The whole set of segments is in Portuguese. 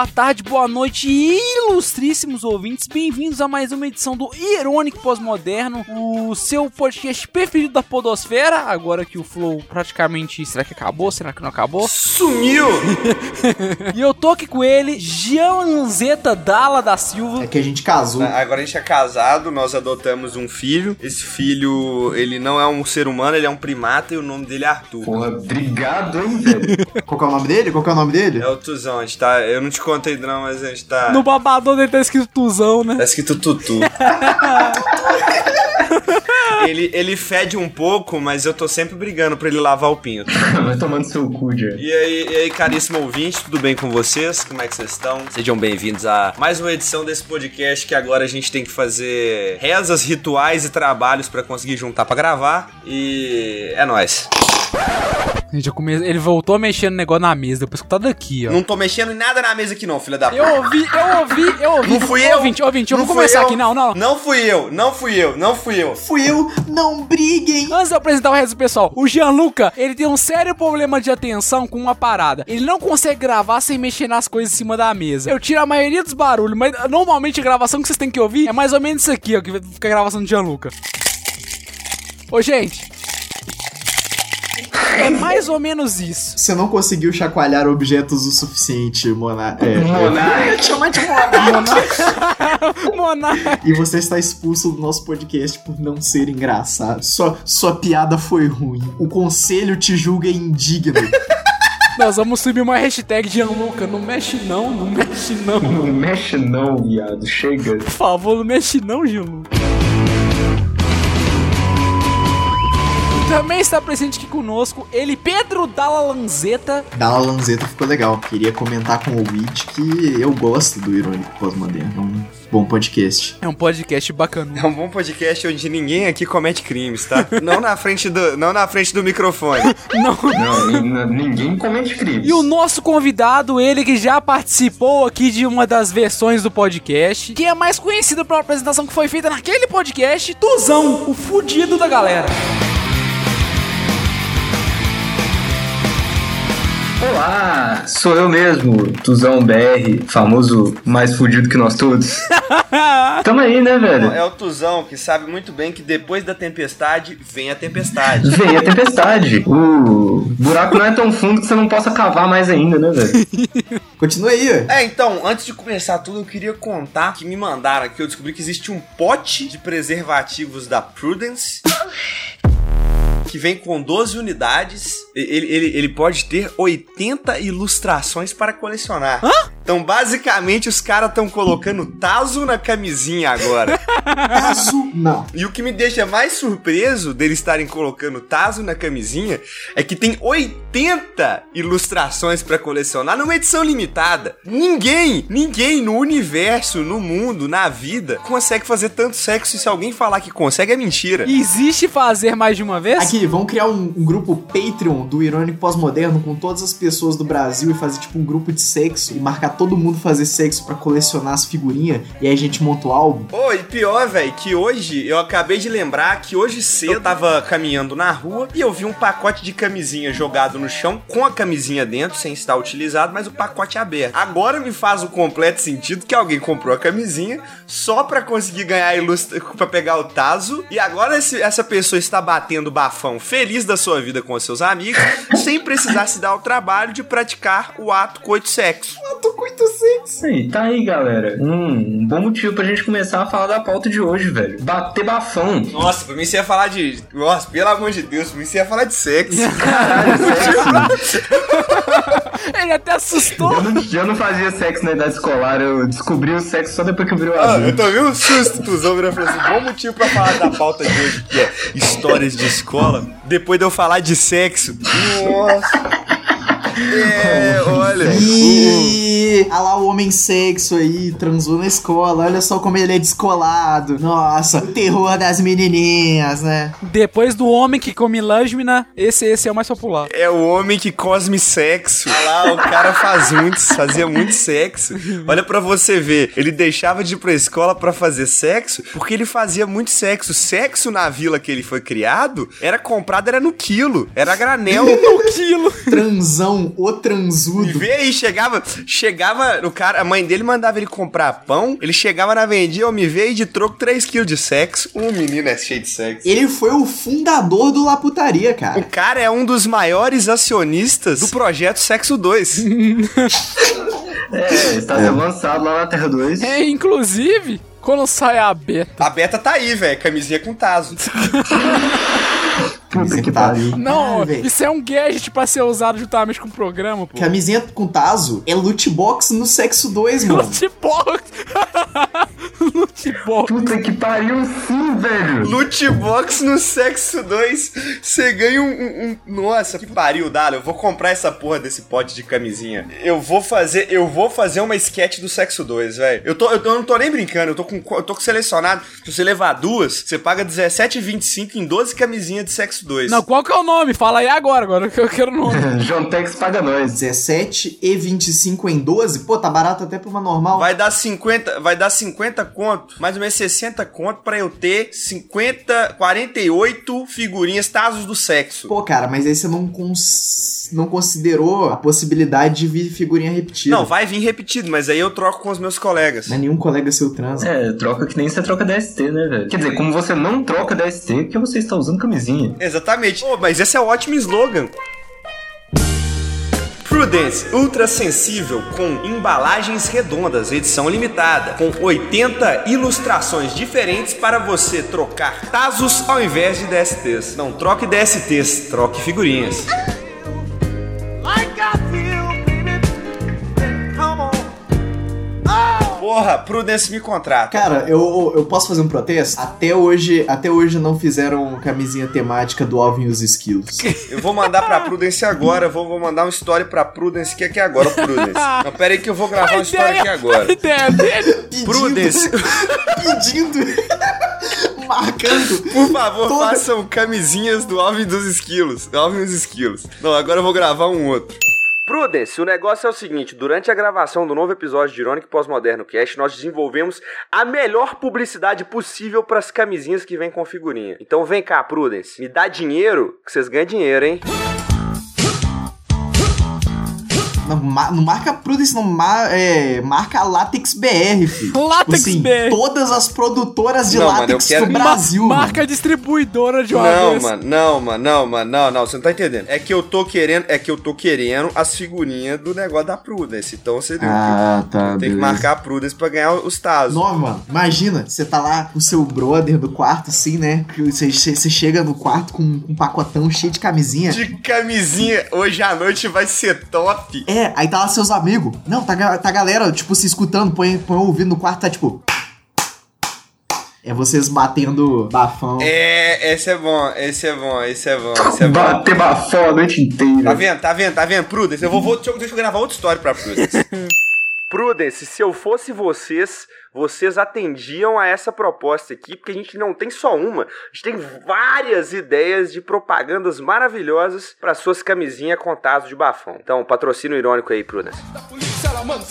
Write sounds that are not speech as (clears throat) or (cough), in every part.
boa tarde, boa noite, ilustríssimos ouvintes. Bem-vindos a mais uma edição do Irônico Pós-Moderno, o seu podcast preferido da Podosfera. Agora que o Flow praticamente. Será que acabou? Será que não acabou? Sumiu! (laughs) E eu tô aqui com ele, Gianzeta Dalla da Silva. É que a gente casou. Agora a gente é casado, nós adotamos um filho. Esse filho, ele não é um ser humano, ele é um primata e o nome dele é Arthur. Porra, obrigado, hein, velho. Qual que é o nome dele? Qual que é o nome dele? É o Tuzão, a gente tá. Eu não te contei não, mas a gente tá. No babador dele tá escrito Tuzão, né? Tá escrito Tutu. (laughs) ele, ele fede um pouco, mas eu tô sempre brigando pra ele lavar o pinto. (laughs) Vai tomando seu cu, já. E aí, e aí, caríssimo ouvinte, tudo bem com vocês? Como é que vocês estão? Sejam bem-vindos a mais uma edição desse podcast que agora a gente tem que fazer rezas, rituais e trabalhos pra conseguir juntar pra gravar. E é nóis. Gente, eu come... Ele voltou a mexer no negócio na mesa, depois que tá daqui, ó. Não tô mexendo em nada na mesa aqui não, filha da Eu ouvi, eu ouvi, eu ouvi. Não fui eu. Ouvinte, ouvinte, eu Não vou fui começar eu. aqui. Não, não. Não fui eu, não fui eu, não fui eu. Fui eu, não briguem! Antes de apresentar o resto do pessoal, o Gianluca, ele tem um sério problema de atenção com uma parada. Ele não consegue gravar sem mexer nas coisas em cima da mesa. Eu tiro a maioria dos barulhos, mas normalmente a gravação que vocês têm que ouvir é mais ou menos isso aqui, ó, que fica a gravação do Gianluca. Ô, gente. É mais ou menos isso. Você não conseguiu chacoalhar objetos o suficiente, Mona. É, Monark. Chama de Monark. Monarca. E você está expulso do nosso podcast por não ser engraçado. Sua, sua piada foi ruim. O conselho te julga indigno. Nós vamos subir uma hashtag Gianluca. Não mexe não, não mexe não. Não mexe não, viado. Chega. Por favor, não mexe não, Gianluca. Também está presente aqui conosco ele, Pedro Dalla Lanzetta. Dalla Lanzetta ficou legal. Queria comentar com o ouvinte que eu gosto do Irônico Pós-Moderno. É um bom podcast. É um podcast bacana. É um bom podcast onde ninguém aqui comete crimes, tá? (laughs) Não na frente do, não na frente do microfone. (laughs) Não. Não, ninguém comete crimes. E o nosso convidado, ele que já participou aqui de uma das versões do podcast, que é mais conhecido pela apresentação que foi feita naquele podcast, Tuzão, o fudido da galera. Olá, sou eu mesmo, Tuzão BR, famoso mais fudido que nós todos. (laughs) Tamo aí, né, velho? É o Tuzão que sabe muito bem que depois da tempestade vem a tempestade. (laughs) Vem a tempestade. O buraco não é tão fundo que você não possa cavar mais ainda, né, velho? (laughs) Continua aí. É, então, antes de começar tudo, eu queria contar que me mandaram aqui, eu descobri que existe um pote de preservativos da Prudence. Que vem com 12 unidades. Ele, ele, ele pode ter 80 ilustrações para colecionar. Então, basicamente, os caras estão colocando Tazo na camisinha agora. (laughs) Caso não. E o que me deixa mais surpreso deles estarem colocando Tazo na camisinha é que tem 80 ilustrações pra colecionar numa edição limitada. Ninguém, ninguém no universo, no mundo, na vida, consegue fazer tanto sexo e se alguém falar que consegue é mentira. Existe fazer mais de uma vez? Aqui, vamos criar um, um grupo Patreon do Irônico Pós-Moderno com todas as pessoas do Brasil e fazer tipo um grupo de sexo e marcar todo mundo fazer sexo pra colecionar as figurinhas e aí a gente monta o álbum. Ô, e pior, velho, que hoje eu acabei de lembrar que hoje cedo eu tava caminhando na rua e eu vi um pacote de camisinha jogado no chão com a camisinha dentro, sem estar utilizado, mas o pacote aberto. Agora me faz o completo sentido que alguém comprou a camisinha só pra conseguir ganhar a ilustra... pra pegar o taso e agora esse- essa pessoa está batendo bafão feliz da sua vida com os seus amigos sem precisar se dar o trabalho de praticar o ato tô com muito sexo. Aí, tá aí, galera. Um bom motivo pra gente começar a falar da pauta de hoje, velho. Bater bafão. Nossa, pra mim você ia falar de. Nossa, pelo amor de Deus, pra mim você ia falar de sexo. (laughs) Caralho, sexo. Ele até assustou. Eu não, eu não fazia sexo na idade escolar, eu descobri o sexo só depois que eu virei Ah, eu tomei um susto, Tuzão virou e falou assim: bom motivo pra falar da pauta de hoje, que é histórias de escola. Depois de eu falar de sexo. Nossa. É, olha. Ih, olha lá o homem sexo aí, transou na escola. Olha só como ele é descolado. Nossa, o terror das menininhas, né? Depois do homem que come lâmina, esse, esse é o mais popular. É o homem que cosme sexo. Olha lá, o cara faz muito, fazia muito sexo. Olha pra você ver, ele deixava de ir pra escola pra fazer sexo porque ele fazia muito sexo. Sexo na vila que ele foi criado era comprado, era no quilo, era granel. (laughs) No quilo. Transão, o E transudo. vê aí, chegava, chegava, o cara, a mãe dele mandava ele comprar pão, ele chegava na vendinha, eu me veio de troco 3kg de sexo. Um menino é cheio de sexo. Ele foi o fundador do Laputaria, O cara. cara é um dos maiores acionistas do projeto Sexo 2. (laughs) É, está sendo lançado lá na Terra 2. É, inclusive, quando sai a beta. A beta tá aí, velho, camisinha com taso. (laughs) Puta que pariu. Não, Ah, velho. isso é um gadget pra ser usado juntamente com o programa, pô. Camisinha com taso é loot box no sexo 2, mano. Lootbox. Lootbox. (laughs) Puta que pariu sim, velho. Lootbox no Sexo 2, você ganha um, um- um- Nossa, que pariu, Dalo. Eu vou comprar essa porra desse pote de camisinha. Eu vou fazer, eu vou fazer uma sketch do Sexo 2, velho. Eu, tô, eu, eu não tô nem brincando, eu tô com, eu tô com selecionado. Se você levar duas, você paga R$17,25 em 12 camisinhas de Sexo 2. Não, qual que é o nome? Fala aí agora, agora que eu quero o nome. (laughs) João Tex paga nós. 17 e 25 em 12? Pô, tá barato até pra uma normal. Vai dar 50, vai dar 50 conto, mais ou menos 60 conto pra eu ter 50, 48 figurinhas Tazos do sexo. Pô, cara, mas aí você não, cons... não considerou a possibilidade de vir figurinha repetida. Não, vai vir repetido, mas aí eu troco com os meus colegas. Não é nenhum colega seu trans. É, troca que nem você troca DST, né, velho? Quer dizer, como você não troca DST, porque você está usando camisinha. Exatamente. Pô, mas esse é um ótimo slogan. Prudence Ultra Sensível com embalagens redondas, edição limitada, com 80 ilustrações diferentes para você trocar Tazos ao invés de DSTs. Não troque DSTs, troque figurinhas. Porra, Prudence me contrata. Cara, eu, eu posso fazer um protesto? Até hoje, até hoje não fizeram camisinha temática do Alvin e os Esquilos. Eu vou mandar pra Prudence agora, vou, vou mandar uma história pra Prudence que é aqui agora, Prudence. (laughs) Não, pera aí que eu vou gravar uma história aqui a agora. ideia dele. Prudence, (laughs) Pedindo. Marcando. (laughs) por favor, Toda- façam camisinhas do Alvin dos Esquilos. Alvin dos Esquilos. Não, agora eu vou gravar um outro. Prudence, o negócio é o seguinte: durante a gravação do novo episódio de Irônico Pós-Moderno Cast, nós desenvolvemos a melhor publicidade possível para as camisinhas que vêm com figurinha. Então vem cá, Prudence, me dá dinheiro, que vocês ganham dinheiro, hein? Não, ma- não marca Prudence, não. ma- é, marca Latex BR, (laughs) filho. Látex tipo assim, BR. Todas as produtoras de Não, mano, látex quero- do Brasil. Ma- mano. marca distribuidora de uma Não, vez. mano, não, mano, não, mano, não, não, você não tá entendendo. É que eu tô querendo, é que eu tô querendo as figurinhas do negócio da Prudence. Então você Ah, tá. tem que marcar a Prudence pra ganhar os tazos. Não, mano, imagina, você tá lá com o seu brother do quarto, assim, né? você você chega no quarto com um pacotão cheio de camisinha. De camisinha, hoje à noite vai ser top. É, aí tá lá seus amigos. Não, tá, tá a galera, tipo, se escutando, põe, põe o ouvido no quarto, tá tipo. É vocês batendo bafão. É, esse é bom, esse é bom, esse é bom, esse é bom. Bater bafão a noite Tá inteira. vendo, tá vendo, tá vendo? Prudence, eu vou, vou deixa, eu- deixa eu gravar outra história pra Prudence. (laughs) Prudence, se eu fosse vocês, vocês atendiam a essa proposta aqui, porque a gente não tem só uma, a gente tem várias ideias de propagandas maravilhosas para suas camisinhas com taso de bafão. Então, patrocínio irônico aí, Prudence. polícia, ela manda.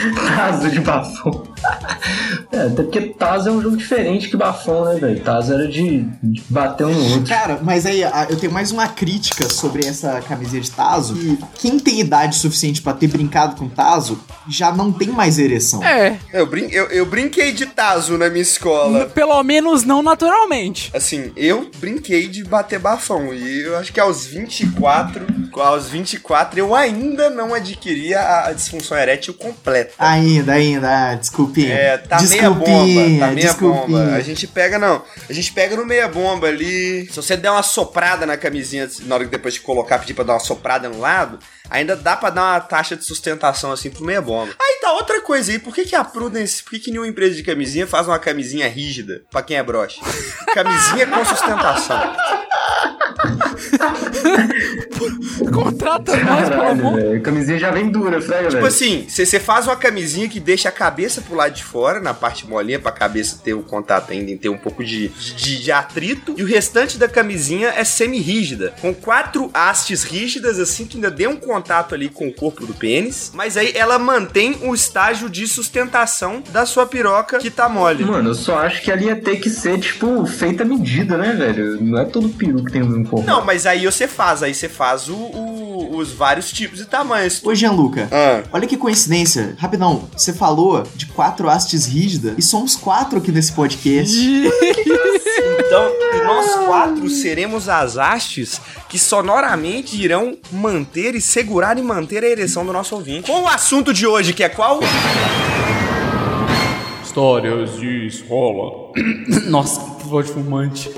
(laughs) Tazo de bafão. É, até porque Tazo é um jogo diferente que bafão, né, velho? Tazo era de, de bater um no outro. Cara, mas aí eu tenho mais uma crítica sobre essa camiseta de Tazo. Que quem tem idade suficiente pra ter brincado com Tazo já não tem mais ereção. É, Eu, brin eu, eu brinquei de taso na minha escola. pelo menos não naturalmente. Assim, eu brinquei de bater bafão. E eu acho que aos 24 Aos 24, eu ainda não adquiri a a disfunção erétil completa. Ainda, ainda, ah, desculpinha. É, tá meia bomba, desculpinha, tá meia desculpinha. bomba. A gente pega, não, a gente pega no meia bomba ali. Se você der uma soprada na camisinha, na hora que depois de colocar, pedir pra dar uma soprada no lado, ainda dá pra dar uma taxa de sustentação assim pro meia bomba. Aí tá outra coisa aí, por que que a Prudence, por que que nenhuma empresa de camisinha faz uma camisinha rígida pra quem é broche? (laughs) Camisinha com sustentação. (laughs) Contrata nós, pelo amor. camisinha já vem dura, frega, Tipo velho. assim, você faz uma camisinha que deixa a cabeça pro lado de fora, na parte molinha, pra cabeça ter o contato ainda e ter um pouco de, de, de atrito. E o restante da camisinha é semi-rígida, com quatro hastes rígidas, assim, que ainda dê um contato ali com o corpo do pênis. Mas aí ela mantém o estágio de sustentação da sua piroca que tá mole. Mano, eu só acho que ali ia ter que ser, tipo, feita a medida, né, velho? Não é todo peru que tem um Não, mas aí você faz, aí você faz o- o- os vários tipos e tamanhos. Ô, Gianluca, Ah. olha que coincidência. Rapidão, você falou de quatro hastes rígidas e somos quatro aqui nesse podcast. Então, nós quatro seremos as hastes que sonoramente irão manter e segurar e manter a ereção do nosso ouvinte. Com o assunto de hoje, que é qual? Histórias de escola. Nossa, que voz de fumante.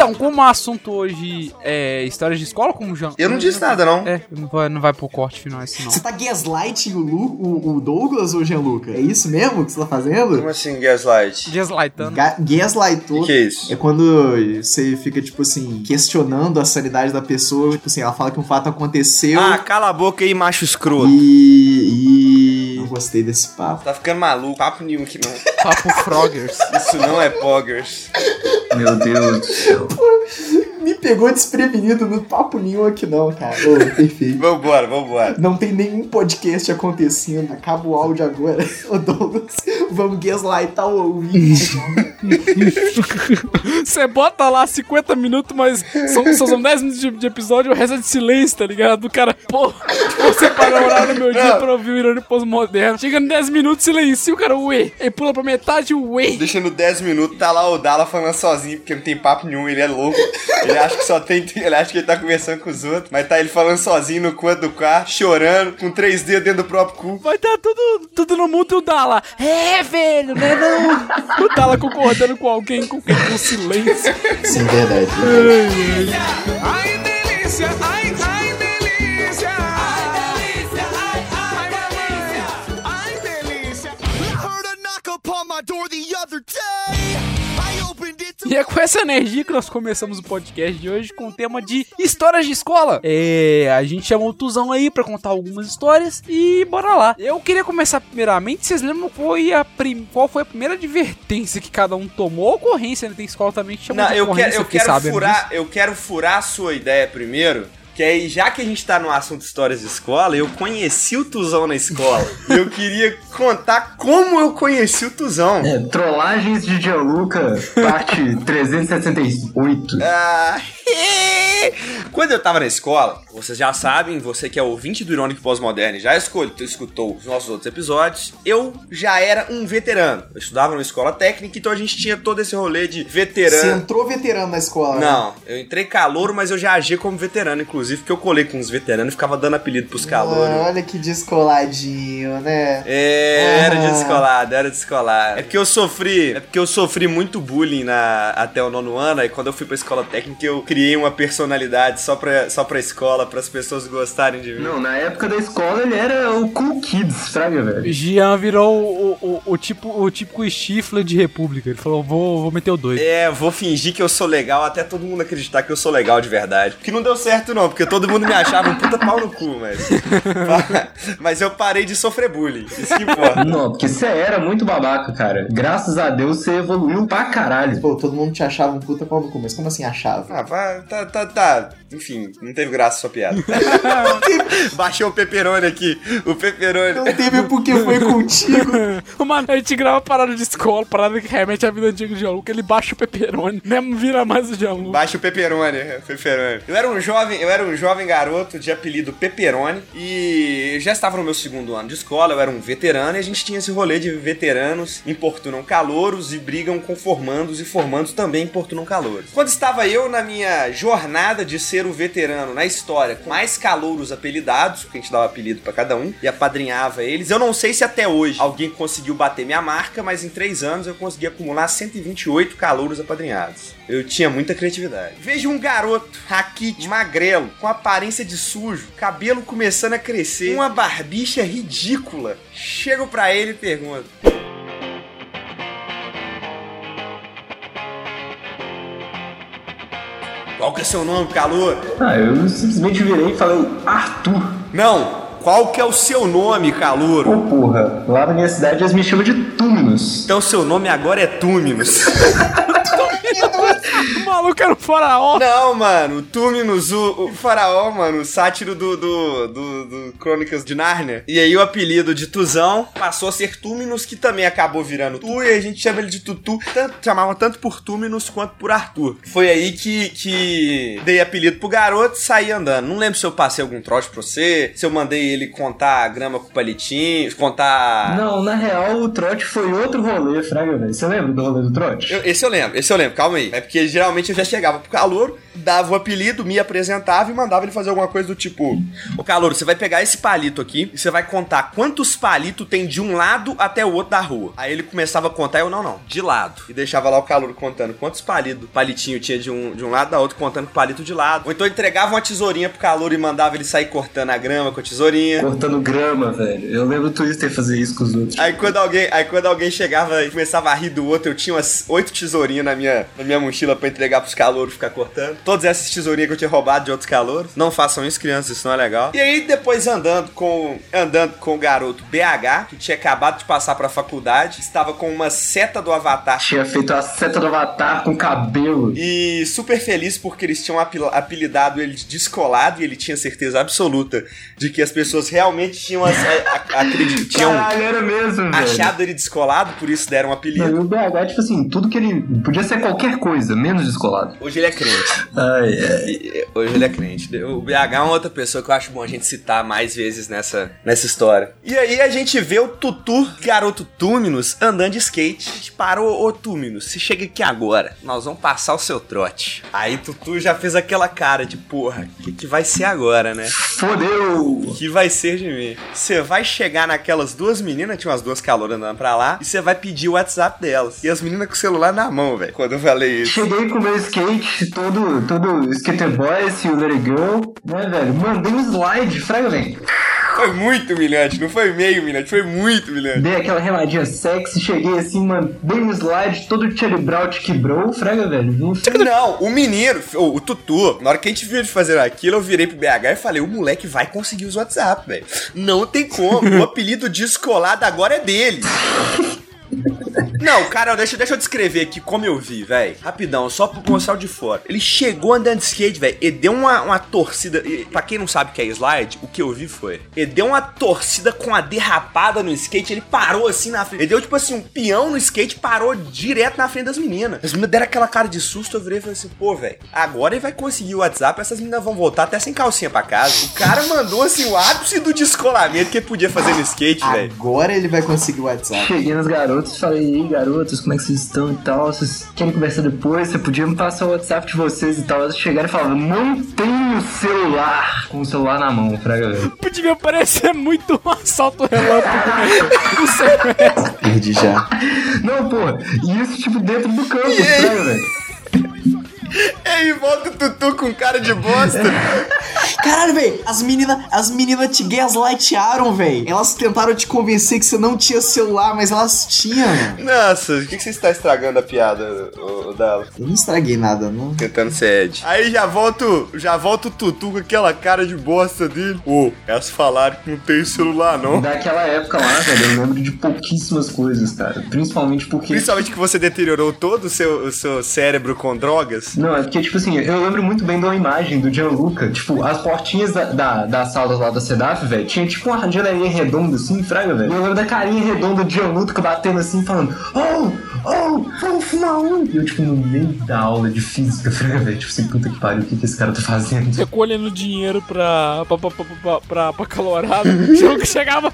Então, como o assunto hoje é histórias de escola, como já. Eu não disse nada, não. É, não vai, não vai pro corte final esse não. Você tá gaslighting o, Lu, o, o Douglas ou o Gianluca? É isso mesmo que você tá fazendo? Como assim, gaslight? Gaslightando. Ga gaslightou. O que é isso? É quando você fica, tipo assim, questionando a sanidade da pessoa. Tipo assim, ela fala que um fato aconteceu Ah, cala a boca aí, macho escroto. e. e. Não gostei desse papo. Tá ficando maluco. Papo nenhum que não. Papo Froggers. Isso não é poggers. Meu Deus do céu. Me pegou desprevenido no papo nenhum aqui, não, cara. Ô, perfeito. Vambora, vambora. Não tem nenhum podcast acontecendo. Acaba o áudio agora. (laughs) Ô, Douglas, vamos gaslightar o ouvinte. (laughs) Você bota lá 50 minutos, mas são, só são 10 minutos de, de episódio, o resto é de silêncio, tá ligado? O cara, pô, você para horário no meu dia pra ouvir o Irônico Pós-Moderno. Chega em 10 minutos, silencia, o cara, ué. Ele pula pra metade, ué. Deixa no 10 minutos, tá lá o Dala falando sozinho, porque não tem papo nenhum, ele é louco. (laughs) Ele acha que só tem. Ele acha que ele tá conversando com os outros, mas tá ele falando sozinho no canto do carro, chorando, com três dedos dentro do próprio cu. Vai tá tudo, tudo no mundo e o Dala. É, velho, né não? O Dala concordando com alguém, com quem? Com silêncio. Sim, verdade. Ai, delícia. Ai, ai, delícia. Ai, delícia. Ai, ai, delícia. Ai, delícia. Heard a knock upon my door the other day. E é com essa energia que nós começamos o podcast de hoje com o tema de histórias de escola. É, a gente chamou o Tuzão aí pra contar algumas histórias e bora lá. Eu queria começar primeiramente, vocês lembram qual foi a, prim- qual foi a primeira advertência que cada um tomou? Ocorrência, né? Tem escola também que chama Não, de eu ocorrência, quero, eu quero sabendo furar, disso. eu quero furar a sua ideia primeiro. Que aí, já que a gente tá no assunto histórias de escola, eu conheci o Tuzão na escola. e eu queria contar como eu conheci o Tuzão. É, trollagens de Gianluca, parte (laughs) 368. Ah, (laughs) Quando eu tava na escola, vocês já sabem, você que é ouvinte do Irônico Pós-Moderno e já escolhe- escutou os nossos outros episódios, eu já era um veterano. Eu estudava numa escola técnica, então a gente tinha todo esse rolê de Você veterano. entrou veterano na escola. né? Não, eu entrei calouro, mas eu já agia como veterano, inclusive, porque eu colei com os veteranos e ficava dando apelido pros calouros. Ah, olha que descoladinho, né? É, era descolado, era descolado. É porque eu sofri, é porque eu sofri muito bullying na, até o nono ano, aí quando eu fui pra escola técnica eu criei uma personalidade só pra, só pra escola, pras pessoas gostarem de mim. Não, na época da escola ele era o Cool Kids, fraga, velho. Jean virou o, o, o tipo, o típico Stifler de República. Ele falou, vou, vou meter o doido. É, vou fingir que eu sou legal até todo mundo acreditar que eu sou legal de verdade. Que não deu certo não, porque todo mundo me achava um puta pau no cu, mas... (laughs) mas eu parei de sofrer bullying, isso que importa. (laughs) Não, porque você era muito babaca, cara. Graças a Deus você evoluiu pra caralho. Pô, todo mundo te achava um puta pau no cu, mas como assim achava? Ah, vai, tá, tá, tá tá. Enfim, não teve graça a sua piada. (laughs) (laughs) Baixou o peperoni aqui. O peperoni. Não teve porque foi contigo. (laughs) Mano, a gente grava parada de escola, parada que remete à vida antiga de Gianluca. Ele baixa o pepperoni, nem vira mais o Gianluca. Baixa o Peperoni, Peperoni. Eu era um jovem, eu era um jovem garoto de apelido Peperoni e já estava no meu segundo ano de escola, eu era um veterano e a gente tinha esse rolê de veteranos importunam calouros e brigam com formandos e formandos também importunam calouros. Quando estava eu na minha jornada de ser o veterano na história com mais calouros apelidados, porque a gente dava apelido pra cada um e apadrinhava eles, eu não sei se até hoje alguém conseguiu bater minha marca, mas em três anos eu consegui acumular 128 calouros apadrinhados. Eu tinha muita criatividade. Vejo um garoto, raquite, magrelo, com aparência de sujo, cabelo começando a crescer, uma barbicha ridícula. Chego pra ele e pergunto: Qual que é seu nome, calor? Ah, eu simplesmente virei e falei, Arthur. Não, qual que é o seu nome, calouro? Ô porra, lá na minha cidade eles me chamam de Túminos. Então seu nome agora é Túminos. (laughs) O maluco era um faraó. Não, mano, Túminos, o, o faraó, mano, o sátiro do, do, do, do Crônicas de Nárnia. E aí o apelido de Tuzão passou a ser Túminos, que também acabou virando Tu, e a gente chama ele de Tutu. Tanto, chamava tanto por Túminos quanto por Arthur. Foi aí que, que dei apelido pro garoto e saí andando. Não lembro se eu passei algum trote pra você, se eu mandei ele contar a grama com o palitinho, contar... Não, na real o trote foi outro rolê, fraga, velho. Você lembra do rolê do trote? Eu- esse eu lembro, esse eu lembro, calma aí. É porque geralmente eu já chegava pro calor, dava o apelido, me apresentava e mandava ele fazer alguma coisa do tipo: Ô calor, você vai pegar esse palito aqui e você vai contar quantos palitos tem de um lado até o outro da rua. Aí ele começava a contar, eu não, não, de lado. E deixava lá o calor contando quantos palitos, palitinho tinha de um, de um lado da outro, contando palito de lado. Ou então entregava uma tesourinha pro calor e mandava ele sair cortando a grama com a tesourinha. Cortando grama, velho. Eu lembro o Twister fazer isso com os outros. Aí quando alguém, aí quando alguém chegava e começava a rir do outro, eu tinha umas oito tesourinhas na minha, na minha mochila pra entregar pros calouros ficar cortando. Todas essas tesourinhas que eu tinha roubado de outros calouros. Não façam isso, crianças, isso não é legal. E aí depois andando com andando com o garoto BH, que tinha acabado de passar pra faculdade, estava com uma seta do Avatar Tinha feito a seta do avatar com cabelo. e super feliz porque eles tinham apel- apelidado ele de descolado e ele tinha certeza absoluta de que as pessoas realmente tinham, as- a- a- acredi- tinham Caralho, mesmo, velho. achado ele descolado, por isso deram um apelido. Não, e o BH, tipo assim, tudo que ele. Podia ser qualquer coisa, menos descolado. Hoje ele é crente. Ai, ai. Hoje ele é crente. O BH é uma outra pessoa que eu acho bom a gente citar mais vezes nessa, nessa história. E aí a gente vê o Tutu, garoto Túminos, andando de skate. A gente parou, ô Túminos, você chega aqui agora. Nós vamos passar o seu trote. Aí Tutu já fez aquela cara de, porra, o que, que vai ser agora, né? Fodeu! O que vai ser de mim? Você vai chegar naquelas duas meninas, tinha umas duas caloras andando pra lá, e você vai pedir o WhatsApp delas. E as meninas com o celular na mão, velho, quando eu falei isso. Cheguei com o meu skate, todo, todo skater boy, o It Go, né, velho? Mandei um slide, fraga, velho. Foi muito humilhante, não foi meio humilhante, foi muito humilhante. Dei aquela remadinha sexy, cheguei assim, mandei um slide, todo Cherry Brown te quebrou, fraga, velho. Não. Não, o menino, o, o Tutu, na hora que a gente viu ele fazer aquilo, eu virei pro BH e falei: o moleque vai conseguir os WhatsApp, velho. Não tem como. o apelido descolado agora é dele. (laughs) Não, cara, deixa, deixa eu descrever aqui como eu vi, velho. Rapidão, só pro mostrar o de fora. Ele chegou andando de skate, velho. Ele deu uma, uma torcida. E, pra quem não sabe o que é slide, o que eu vi foi. Ele deu uma torcida com a derrapada no skate. Ele parou assim na frente. Ele deu tipo assim um peão no skate parou direto na frente das meninas. As meninas deram aquela cara de susto. Eu virei e falei assim: pô, velho, agora ele vai conseguir o WhatsApp. Essas meninas vão voltar até sem calcinha pra casa. O cara mandou assim o ápice do descolamento que ele podia fazer no skate, velho. Agora ele vai conseguir o WhatsApp. Cheguei nos garotos e falei, e garotos, como é que vocês estão e tal? Vocês querem conversar depois? Você podia me passar o WhatsApp de vocês e tal. Eles chegaram e falavam, não tenho celular. Com o celular na mão, fraga, velho. (laughs) Podia parecer muito um assalto relâmpago. Não sei. Perdi já. Não, porra, e isso tipo dentro do campo, fraga, velho. (laughs) E aí volta o Tutu com cara de bosta. Caralho, velho, as meninas as menina te gaslightearam, velho. Elas tentaram te convencer que você não tinha celular, mas elas tinham, mano. Nossa, o que, que você está estragando a piada, o, dela? Eu não estraguei nada, não. Tentando ser Ed. Aí já volto, já volta o Tutu com aquela cara de bosta dele. Ô, elas falaram que não tem celular, não. Daquela época lá, velho, eu lembro de pouquíssimas coisas, cara. Principalmente porque. Principalmente que você deteriorou todo o seu, o seu cérebro com drogas. Não, é porque, tipo assim, eu lembro muito bem de uma imagem do Gianluca. Tipo, as portinhas da, da, das salas lá da CEDAF, velho, tinha tipo uma janelinha redonda assim, fraga, velho. Eu lembro da carinha redonda do Gianluca batendo assim, falando: Oh, oh, vamos fumar um. E eu, tipo, no meio da aula de física, (laughs) velho, tipo assim, puta que pariu, o que, que esse cara tá fazendo? Recolhendo dinheiro pra, pra, pra, pra, pra, pra, pra Colorado. Jogo chegava.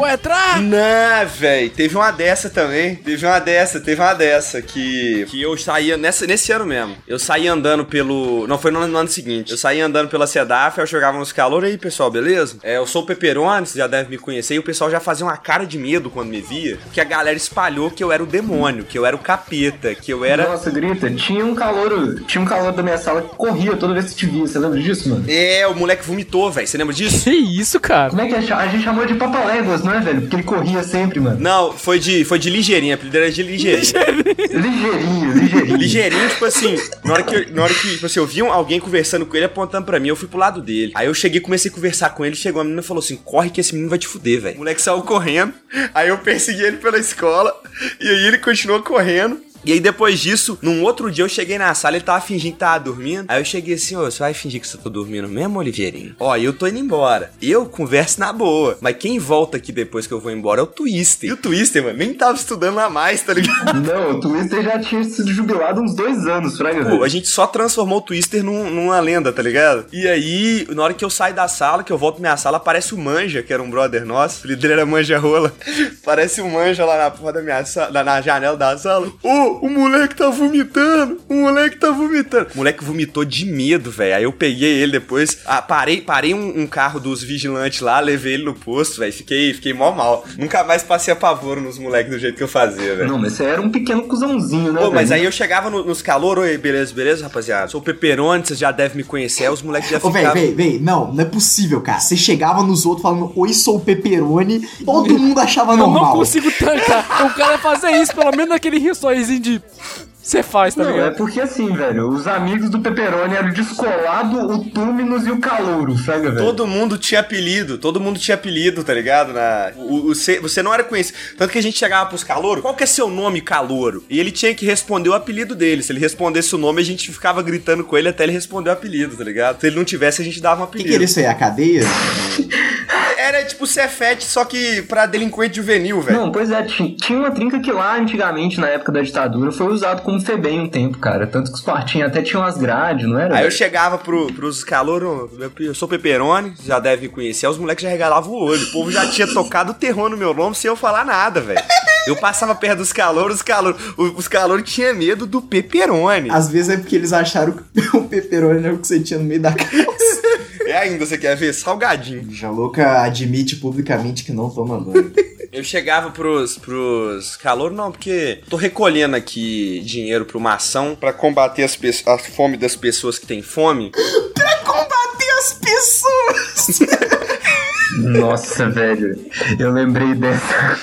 Vou entrar! Não, velho. Teve uma dessa também. Teve uma dessa, teve uma dessa que. Que eu saía nessa, nesse ano mesmo. Eu saía andando pelo. Não, foi no, ano- no ano seguinte. Eu saía andando pela CEDAF, eu jogava uns calor aí, pessoal, beleza? É, eu sou o Peperoni, vocês já devem me conhecer. E o pessoal já fazia uma cara de medo quando me via. Que a galera espalhou que eu era o demônio, que eu era o capeta, que eu era. Nossa, grita, tinha um calor, tinha um calor da minha sala que corria toda vez que te via, você lembra disso, mano? É, o moleque vomitou, velho. Você lembra disso? Que isso, cara? Como é que é? A gente chamou de Papaléguas, não é, velho? Porque ele corria sempre, mano. Não, foi de, foi de ligeirinho, a apelido era de ligeirinho. Ligeirinho, ligeirinho. Ligeirinho, tipo assim, na hora que, eu- na hora que tipo assim, eu vi alguém conversando com ele, apontando pra mim, eu fui pro lado dele. Aí eu cheguei, comecei a conversar com ele, chegou a menina e falou assim: corre que esse menino vai te fuder, velho. O moleque saiu correndo, aí eu persegui ele pela escola, e aí ele continuou correndo. E aí depois disso, num outro dia eu cheguei na sala, ele tava fingindo que tava dormindo. Aí eu cheguei assim, ô, você vai fingir que você tá dormindo mesmo, Oliveirinho? Ó, eu tô indo embora. Eu converso na boa. Mas quem volta aqui depois que eu vou embora é o Twister. E o Twister, mano, nem tava estudando lá mais, tá ligado? (laughs) Não, o Twister já tinha sido jubilado uns dois anos, fraga, Pô, a gente só transformou o Twister num- numa lenda, tá ligado? E aí, na hora que eu saio da sala, que eu volto pra minha sala, aparece o Manja, que era um brother nosso. Líder era Manja Rola. (laughs) Aparece o Manja lá na porra da minha sala, na janela da sala. O moleque tá vomitando! O moleque tá vomitando! O moleque vomitou de medo, velho. Aí eu peguei ele depois, ah, parei, parei um, um carro dos vigilantes lá, levei ele no posto, velho. Fiquei, fiquei mó mal. Nunca mais passei apavoro nos moleques do jeito que eu fazia, velho. Não, mas você era um pequeno cuzãozinho, né, Pô, mas aí eu chegava no- nos calor, oi, beleza, beleza, rapaziada? Sou o Peperoni, vocês já devem me conhecer, aí os moleques já Ô, ficavam... véi, véi, não, não é possível, cara. Você chegava nos outros falando, oi, sou o Pepperoni, todo mundo achava Eu não normal. consigo tancar. O cara fazer isso, pelo menos naquele riçóizinho de. Você faz, tá Não, é ligado? porque assim, velho, os amigos do Pepperoni eram o Descolado, o Túminos e o Calouro, fraga, velho. Todo mundo tinha apelido, todo mundo tinha apelido, tá ligado? Na, o, o- você, você não era conhecido. Tanto que a gente chegava pros calouros, qual que é seu nome, calouro? E ele tinha que responder o apelido dele. Se ele respondesse o nome, a gente ficava gritando com ele até ele responder o apelido, tá ligado? Se ele não tivesse, a gente dava um O que, apelido. que era isso aí? A cadeia? (laughs) Era tipo Cefete, só que pra delinquente juvenil, velho. Não, pois é, ti- tinha uma trinca que lá antigamente, na época da ditadura, foi usado como Febem um tempo, cara. Tanto que os quartinhos até tinham as grades, não era? Aí eu chegava pro, pros calouros, eu sou Peperoni, já deve conhecer, os moleques já regalavam o olho. O povo já tinha tocado o terror no meu nome sem eu falar nada, velho. Eu passava perto dos calouros, os calouros, os calouros tinham medo do Peperoni. Às vezes é porque eles acharam que (laughs) o Pepperoni era o que você tinha no meio da calça. É ainda, você quer ver? Salgadinho. Jalouca admite publicamente que não toma banho. (laughs) Eu chegava pros, pros calouros, não, porque tô recolhendo aqui dinheiro pra uma ação pra combater as a fome das pessoas que têm fome. (gasps) pra combater as pessoas! (laughs) Nossa, velho. Eu lembrei dessa.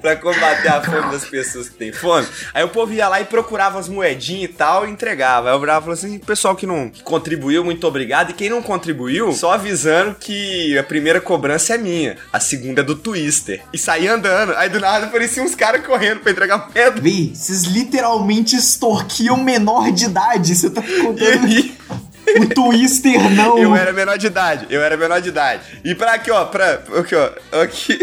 pra combater a fome das pessoas que têm fome. Aí o povo ia lá e procurava as moedinhas e tal e entregava. Aí o Bravo falou assim: pessoal que não contribuiu, muito obrigado. E quem não contribuiu, só avisando que a primeira cobrança é minha, a segunda é do Twister. E saía andando. Aí do nada apareciam uns caras correndo pra entregar moeda. Véi, vocês literalmente extorquiam menor de idade. Você tá E contando aí, o Twister, não. eu era menor de idade, eu era menor de idade. E pra aqui, ó, pra. Aqui, ó, aqui.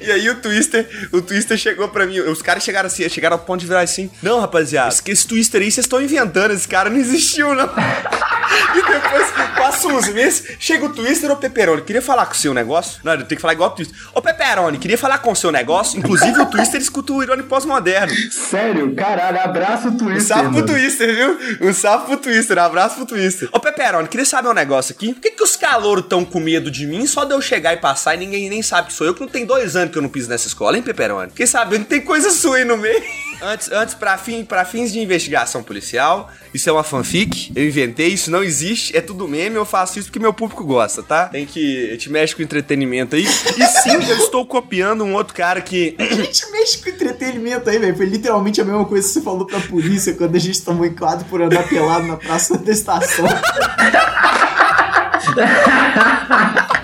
E aí o Twister, o Twister chegou pra mim. Os caras chegaram assim, chegaram ao ponto de virar assim: Não, rapaziada, esse, esse Twister aí vocês estão inventando, esse cara não existiu, não. (laughs) E depois, passa uns meses, chega o Twister ou Pepperoni. Queria falar com o seu negócio? Não, eu tenho que falar igual o Twister. Ô Pepperoni, queria falar com o seu negócio. Inclusive o Twister escuta o Irone pós-moderno. Sério, caralho, abraço o Um Twister. salve pro mano. Twister, viu? Um salve pro Twister, um abraço pro Twister. Ô, Pepperoni, queria saber um negócio aqui. Por que, que os calouros tão com medo de mim só de eu chegar e passar e ninguém nem sabe que sou eu, que não tem dois anos que eu não piso nessa escola, hein, Pepperoni? Fiquei sabendo que tem coisa sua aí no meio. (laughs) Antes, antes pra, fim, pra fins de investigação policial, isso é uma fanfic, eu inventei, isso não existe, é tudo meme, eu faço isso porque meu público gosta, tá? Tem que. A gente mexe com entretenimento aí. E sim, eu estou copiando um outro cara que. (coughs) A gente mexe com entretenimento aí, velho. Foi literalmente a mesma coisa que você falou pra polícia quando a gente tomou enquadro por andar pelado na praça da estação. (laughs)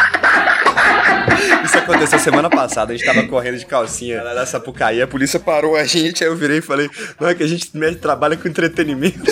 Isso aconteceu semana passada. A gente tava correndo de calcinha lá na Sapucaí. A polícia parou a gente. Aí eu virei e falei: Não é que a gente trabalha com entretenimento.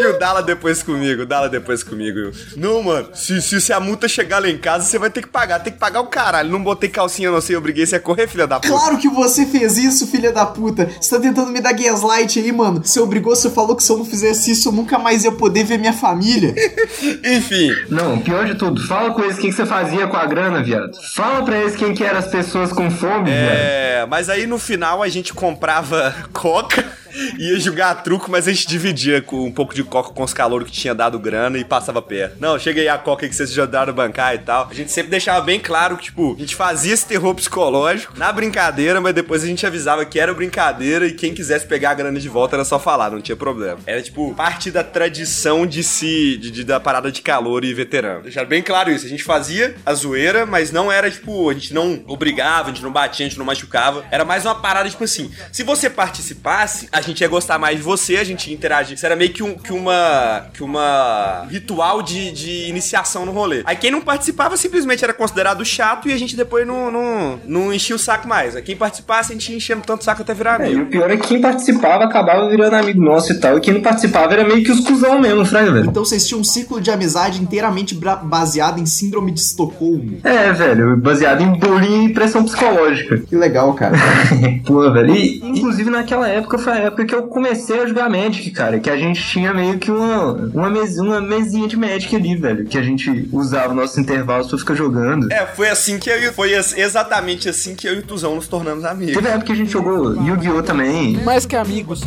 E o Dala depois comigo, Dala depois comigo. Eu, Não, mano, se, se, se a multa chegar lá em casa, você vai ter que pagar. Tem que pagar o caralho. Não botei calcinha, não sei, eu obriguei você a correr, filha da puta. Claro que você fez isso, filha da puta. Você tá tentando me dar gaslight aí, mano. Você obrigou, você falou que se eu não fizesse isso, eu nunca mais ia poder ver minha família. (laughs) Enfim, Não, pior de tudo, fala com eles o que, que você fazia com a grana, viado. Fala pra eles quem que eram as pessoas com fome, viado. É, mas aí no final a gente comprava (laughs) coca, (laughs) ia jogar truco, mas a gente dividia com um pouco de coca com os calouros que tinha dado grana e passava perto. Não, chega aí a coca que vocês ajudaram a bancar e tal. A gente sempre deixava bem claro que, tipo, a gente fazia esse terror psicológico na brincadeira, mas depois a gente avisava que era brincadeira e quem quisesse pegar a grana de volta era só falar, não tinha problema. Era, tipo, parte da tradição de se. De, de- da parada de calor e veterano. Deixar bem claro isso. A gente fazia a zoeira, mas não era, tipo, a gente não obrigava, a gente não batia, a gente não machucava. Era mais uma parada, tipo assim, se você participasse, a gente ia gostar mais de você, a gente ia interagir. Isso era meio que, um, que uma. que uma. ritual de, de iniciação no rolê. Aí quem não participava simplesmente era considerado chato e a gente depois não, não, não enchia o saco mais. Aí quem participasse, a gente ia enchendo tanto saco até virar É, e amigo. o pior é que quem participava acabava virando amigo nosso e tal, e quem não participava era meio que os cuzão mesmo, fraga, velho. Então vocês tinham um ciclo de amizade inteiramente baseado em síndrome de Estocolmo. É, velho, baseado em bullying e pressão psicológica. Que legal, cara. (laughs) Pô, velho. E, inclusive, naquela época foi a época que eu comecei a jogar Magic, cara. Que a gente tinha meio que uma, uma, mes, uma mesinha de Magic ali, velho. Que a gente usava nossos intervalos pra ficar jogando. É, foi assim que eu e- foi ex- exatamente assim que eu e o Tuzão nos tornamos amigos. Teve a época que a gente jogou Yu-Gi-Oh! também. Mais que amigos,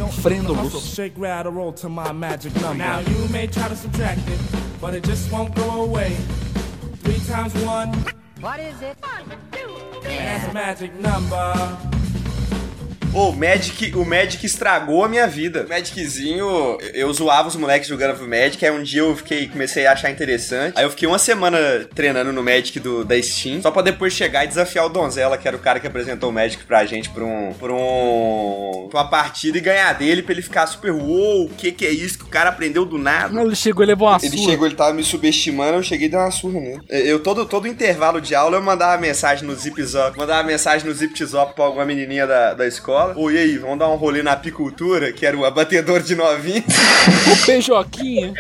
may try to subtract it, but it just won't go away. Three times one. What is it? That's a magic number. Ô, o Magic, o Magic estragou a minha vida. O Magiczinho, eu, eu zoava os moleques jogando Magic, aí um dia eu fiquei, comecei a achar interessante. Aí eu fiquei uma semana treinando no Magic do, da Steam, só pra depois chegar e desafiar o Donzela, que era o cara que apresentou o Magic pra gente por um. por um. pra uma partida e ganhar dele pra ele ficar super, uou, o que que é isso que o cara aprendeu do nada? Ele chegou e levou uma Ele surra. chegou, ele tava me subestimando, eu cheguei e dei uma surra nele. Eu, todo, todo intervalo de aula, eu mandava mensagem no Zip Zop, mandava mensagem no Zip Zop pra alguma menininha da, da escola. Ô, e aí, vamos dar um rolê na apicultura, que era o abatedor de novinho. (laughs) O beijoquinha.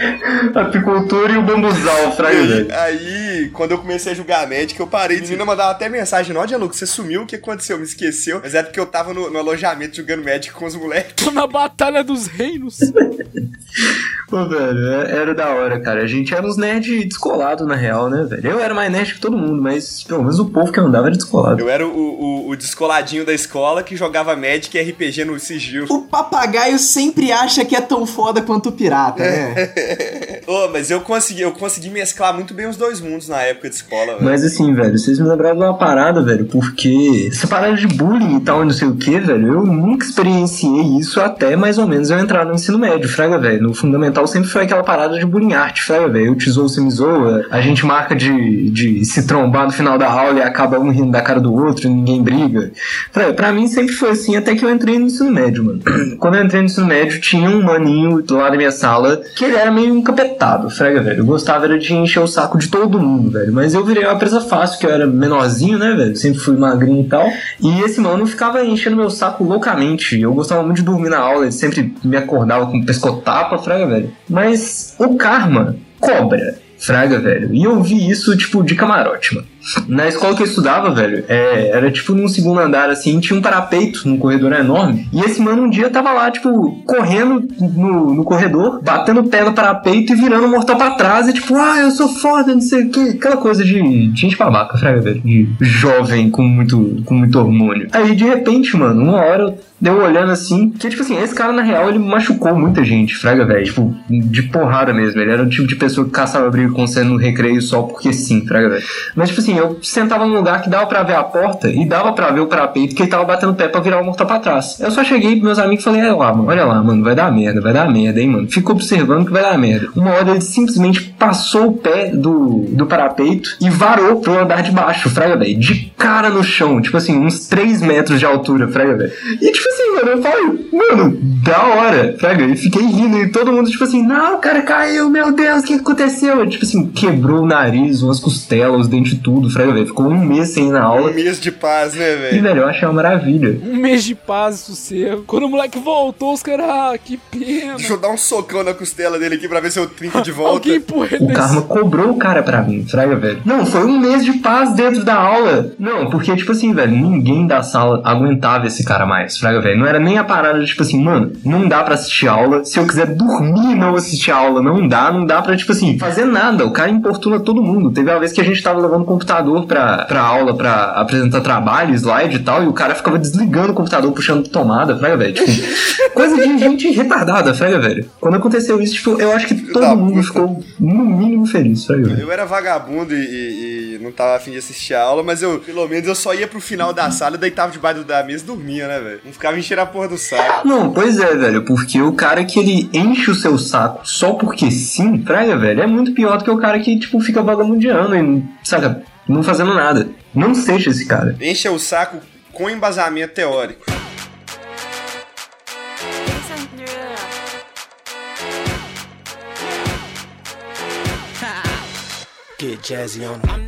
Apicultura e o bambuzal, velho. aí, quando eu comecei a jogar médica, eu parei. A menina mandava até mensagem, não, Gianluca, você sumiu, o que aconteceu? Me esqueceu. Mas é porque eu tava no, no alojamento jogando médico com os moleques. Tô na Batalha dos Reinos. (laughs) Pô, velho, é- era da hora, cara. A gente era uns nerds descolados, na real, né, velho? Eu era mais nerd que todo mundo, mas pelo menos o povo que andava era descolado. Eu era o, o, o descoladinho da escola que jogava Magic e RPG no sigilo. O papagaio sempre acha que é tão foda quanto o pirata, né? (laughs) Ô, mas eu consegui, eu consegui mesclar muito bem os dois mundos na época de escola, velho. Mas assim, velho, vocês me lembraram de uma parada, velho, porque essa parada de bullying e tal, e não sei o que, velho, eu nunca experienciei isso até mais ou menos eu entrar no ensino médio, fraga, velho. No fundamental sempre foi aquela parada de bullying arte, fraga, velho. Eu te zoo, você me zoa, a gente marca de, de se trombar no final da aula e acaba um rindo da cara do outro e ninguém briga. Fraga, pra mim sempre foi assim até que eu entrei no ensino médio, mano. (clears throat) Quando eu entrei no ensino médio, tinha um maninho do lado da minha sala que ele era meio encapetado, fraga, velho. Eu gostava era de encher o saco de todo mundo, velho. Mas eu virei uma presa fácil, que eu era menorzinho, né, velho? Sempre fui magrinho e tal. E esse mano ficava enchendo meu saco loucamente. Eu gostava muito de dormir na aula, ele sempre me acordava com pescotapa, fraga, velho. Mas o karma cobra. Fraga, velho. E eu vi isso, tipo, de camarote, mano. Na escola que eu estudava, velho, é, era tipo num segundo andar, assim, tinha um parapeito num corredor enorme. E esse mano um dia tava lá, tipo, correndo no, no corredor, batendo o pé no parapeito e virando mortal pra trás. E tipo, ah, eu sou foda, não sei o que. Aquela coisa de, gente babaca, fraga, velho. De jovem com muito, com muito hormônio. Aí, de repente, mano, uma hora eu deu olhando assim, que tipo assim, esse cara na real ele machucou muita gente, fraga, velho, tipo, de porrada mesmo. Ele era o tipo de pessoa que caçava briga com você no recreio só porque sim, fraga, velho. Mas tipo assim, eu sentava num lugar que dava pra ver a porta e dava pra ver o parapeito que ele tava batendo o pé pra virar o mortal pra trás. Eu só cheguei pros meus amigos e falei, olha lá, mano, olha lá, mano, vai dar merda, vai dar merda, hein, mano. Fica observando que vai dar merda. Uma hora ele simplesmente passou o pé do, do parapeito e varou pro andar de baixo, fraga, velho, de cara no chão, tipo assim, uns 3 metros de altura, fraga, velho. E tipo assim, mano, eu falo, mano, da hora, fraga, e fiquei rindo e todo mundo, tipo assim, não, o cara caiu, meu Deus, o que aconteceu? Tipo assim, quebrou o nariz, umas costelas, os dentes tudo. Tudo, fraga, velho. Ficou um mês sem ir na Um aula. mês de paz, né, E, velho? velho, eu achei uma maravilha. Um mês de paz e sossego. Quando o moleque voltou, os caras, ah, que pena. Deixa eu dar um socão na costela dele aqui pra ver se eu trinco de volta. Alguém empurra ele O karma cobrou o cara pra mim, fraga, velho. Não, foi um mês de paz dentro da aula. Não, porque, tipo assim, velho, ninguém da sala aguentava esse cara mais, fraga, velho. Não era nem a parada de, tipo assim, mano, não dá pra assistir aula. Se eu quiser dormir e não assistir aula, não dá, não dá pra, tipo assim, fazer nada. O cara importuna todo mundo. Teve uma vez que a gente tava levando o computador pra, pra aula, pra apresentar trabalho, slide e tal, e o cara ficava desligando o computador, puxando tomada, fraga, velho. Tipo, (laughs) coisa de gente retardada, fraga, velho. Quando aconteceu isso, tipo, eu acho que todo da mundo puta. ficou no mínimo feliz, fraga, velho. Eu era vagabundo e, e- e não tava afim de assistir a aula, mas eu, pelo menos, eu só ia pro final da sala deitava debaixo da mesa e dormia, né, velho? Não ficava enchendo a porra do saco. Não, pois é, velho, porque o cara que ele enche o seu saco só porque sim, praia, velho, é muito pior do que o cara que, tipo, fica vagabundeando e, saca, não fazendo nada. Não seja esse cara. Encha o saco com embasamento teórico.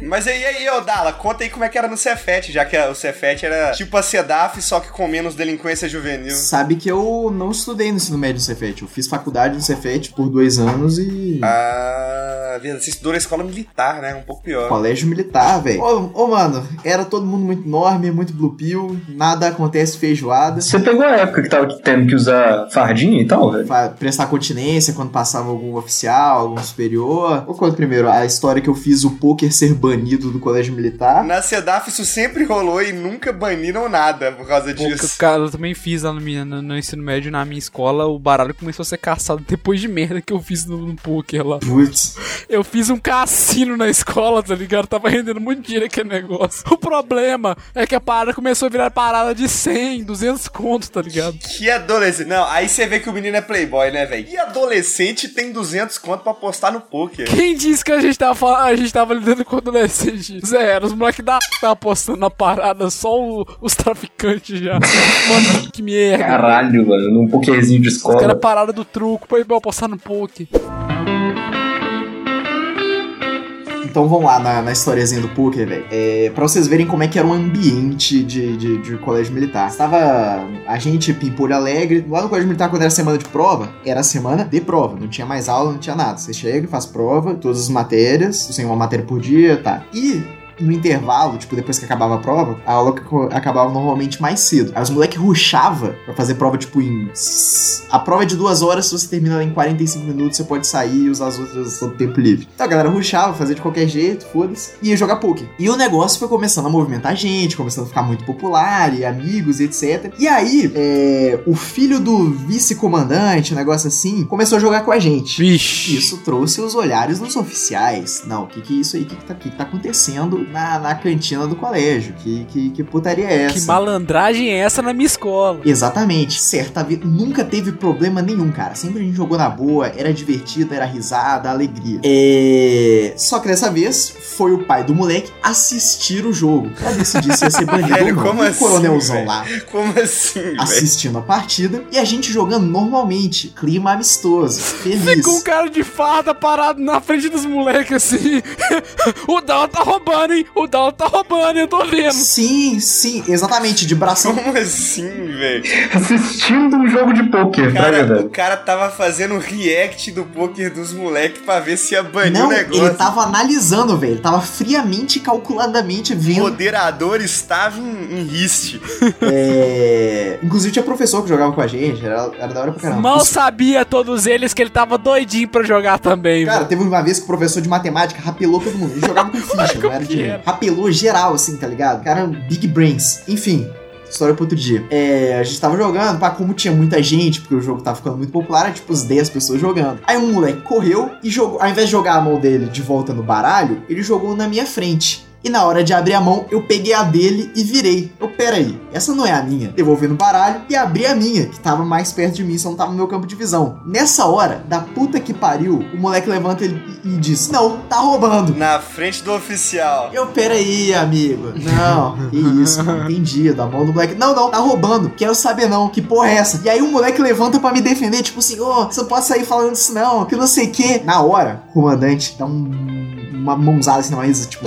Mas aí, aí, ô Dala, conta aí como é que era no Cefet, já que o Cefet era tipo a CEDAF, só que com menos delinquência juvenil. Sabe que eu não estudei no ensino médio no Cefet. Eu fiz faculdade no Cefet por dois anos e. Ah, verdade, você estudou na escola militar, né? Um pouco pior. Colégio militar, velho. Ô, ô, mano, era todo mundo muito enorme, muito blue pill, nada acontece feijoada. Você pegou a época que tava tendo que usar fardinha e tal, velho? Prestar continência quando passava algum oficial, algum superior. Ou quando primeiro, a história que eu fiz o poker ser banido do colégio militar. Na CEDAF isso sempre rolou e nunca baniram nada por causa Pô, disso. cara, eu também fiz lá no, no- no ensino médio, na minha escola, o baralho começou a ser caçado depois de merda que eu fiz no, no poker lá. Putz. Eu fiz um cassino na escola, tá ligado? Tava rendendo muito dinheiro aquele negócio. O problema é que a parada começou a virar parada de 100, 200 contos, tá ligado? Que adolescente. Não, aí você vê que o menino é playboy, né, velho? E adolescente tem 200 conto pra apostar no poker? Quem disse que a gente tava, falando- a gente tava lidando com adolescente? Zero, os moleques da tá apostando na parada, só o- os traficantes já. Mano, que merda. Caralho, mano, num pokerzinho de Os caras escola. pararam do truco pra ir apostar no poker. Então vamos lá na, na historiazinha do poker, velho. É, pra vocês verem como é que era o ambiente de, de, de colégio militar. Estava a gente, Pimpolho Alegre, lá no colégio militar, quando era semana de prova, era semana de prova. Não tinha mais aula, não tinha nada. Você chega, faz prova, todas as matérias, você tem uma matéria por dia, tá. E no intervalo, tipo, depois que acabava a prova, a aula acabava normalmente mais cedo. Aí os moleques ruxava pra fazer prova, tipo, em. A prova é de duas horas, se você termina em 45 minutos, você pode sair e usar as outras no tempo livre. Então a galera ruxava, fazia de qualquer jeito, foda-se, e ia jogar poker. E o negócio foi começando a movimentar gente, começando a ficar muito popular, e amigos, etc. E aí, é, o filho do vice-comandante, um negócio assim, começou a jogar com a gente. Vixe. Isso trouxe os olhares dos oficiais. Não, o que que é isso aí? O que que tá, que que tá acontecendo na, na cantina do colégio? Que, que, que putaria é essa? Que malandragem é essa na minha escola? Exatamente. Certa vez. Nunca teve problema nenhum, cara. Sempre a gente jogou na boa, era divertido, era risada, alegria. É. Só que dessa vez foi o pai do moleque assistir o jogo. Pra decidir se ia ser (laughs) banido ou Velho, não. como o assim, coronelzão velho? lá Como assim, assistindo a partida e a gente jogando normalmente. Clima amistoso, (laughs) feliz. Ficou um cara de farda parado na frente dos moleques assim. (laughs) o Dal tá roubando, hein? O Dal tá roubando, eu tô vendo. Sim, sim, exatamente, de bração. Como assim, velho? Assistindo um jogo de poker, fraga, Cara, o cara tava fazendo react do poker dos moleques pra ver se ia banir Não, o negócio. ele tava analisando, velho. Ele tava friamente, calculadamente O vendo. moderador estava em, em riste. É... Inclusive tinha professor que jogava com a gente, era, era da hora pra caramba. Mal sabia todos eles que ele tava doidinho pra jogar também, Cara, teve uma vez que o professor de matemática rapelou todo mundo. Ele jogava com ficha, (laughs) não era que Rapelou geral, assim, tá ligado? Cara, big brains. Enfim. História pro outro dia. É, a gente tava jogando, pá, como tinha muita gente, porque o jogo tava ficando muito popular, era tipo uns 10 pessoas jogando. Aí um moleque correu e jogou, ao invés de jogar a mão dele de volta no baralho, ele jogou na minha frente. E na hora de abrir a mão, eu peguei a dele e virei. Eu, pera aí, essa não é a minha. Devolvi no baralho e abri a minha, que tava mais perto de mim, só não tava no meu campo de visão. Nessa hora, da puta que pariu, o moleque levanta e, e diz: Não, tá roubando. Na frente do oficial. Eu, peraí, amigo. Não, que isso, entendi. Da mão do moleque. Não, não, tá roubando. Quero saber não. Que porra é essa? E aí o moleque levanta pra me defender, tipo assim, ô, você não pode sair falando isso não, que não sei o quê. Na hora, o comandante dá um- uma mãozada assim na mesa, tipo,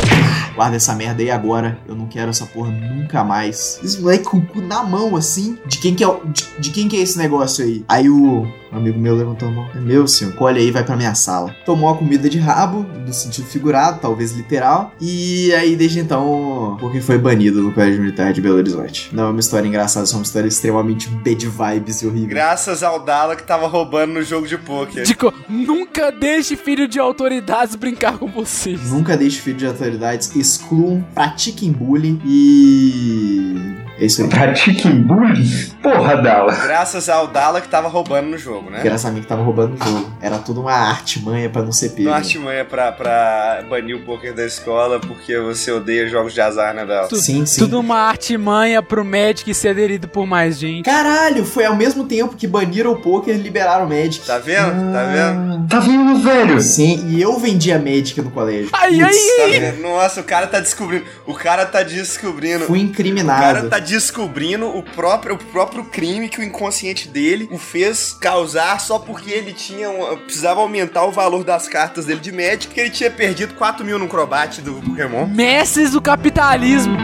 guarda essa merda aí agora, eu não quero essa porra nunca mais. Esse moleque com o cu na mão, assim, de quem que é, o- de, de quem que é esse negócio aí? Aí o um amigo meu levantou a mão, é meu senhor, colhe aí, vai pra minha sala. Tomou a comida de rabo, no sentido figurado, talvez literal, e aí desde então, porque foi banido no Colégio Militar de Belo Horizonte. Não é uma história engraçada, é uma história extremamente bad vibes e horrível. Graças ao Dala que tava roubando no jogo de pôquer. Dico, nunca deixe filho de autoridades brincar com vocês. Nunca deixe filho de autoridades, excluam, pratiquem bullying e. É isso aí. Pratiquem bullying? Porra, Dala. Graças ao Dala que tava roubando no jogo, né? Graças a mim que tava roubando o jogo. Era tudo uma artimanha pra não ser pego. Uma artimanha pra, pra banir o pôquer da escola porque você odeia jogos de azar, né, Dala? Sim, sim. Tudo uma artimanha pro Magic ser aderido por mais gente. Caralho, foi ao mesmo tempo que baniram o poker e liberaram o Magic. Tá vendo? Tá vendo? Tá vendo, velho? Sim, e eu vendia Magic no colégio. Ai, Putz, Tá vendo? Nossa, o cara tá descobrindo. O cara tá descobrindo. Fui O incriminado. cara tá descobrindo o próprio, o próprio crime que o inconsciente dele o fez causar só porque ele tinha precisava aumentar o valor das cartas dele de Magic, porque ele tinha perdido 4 mil no Crobat do Pokémon. Mestres do capitalismo.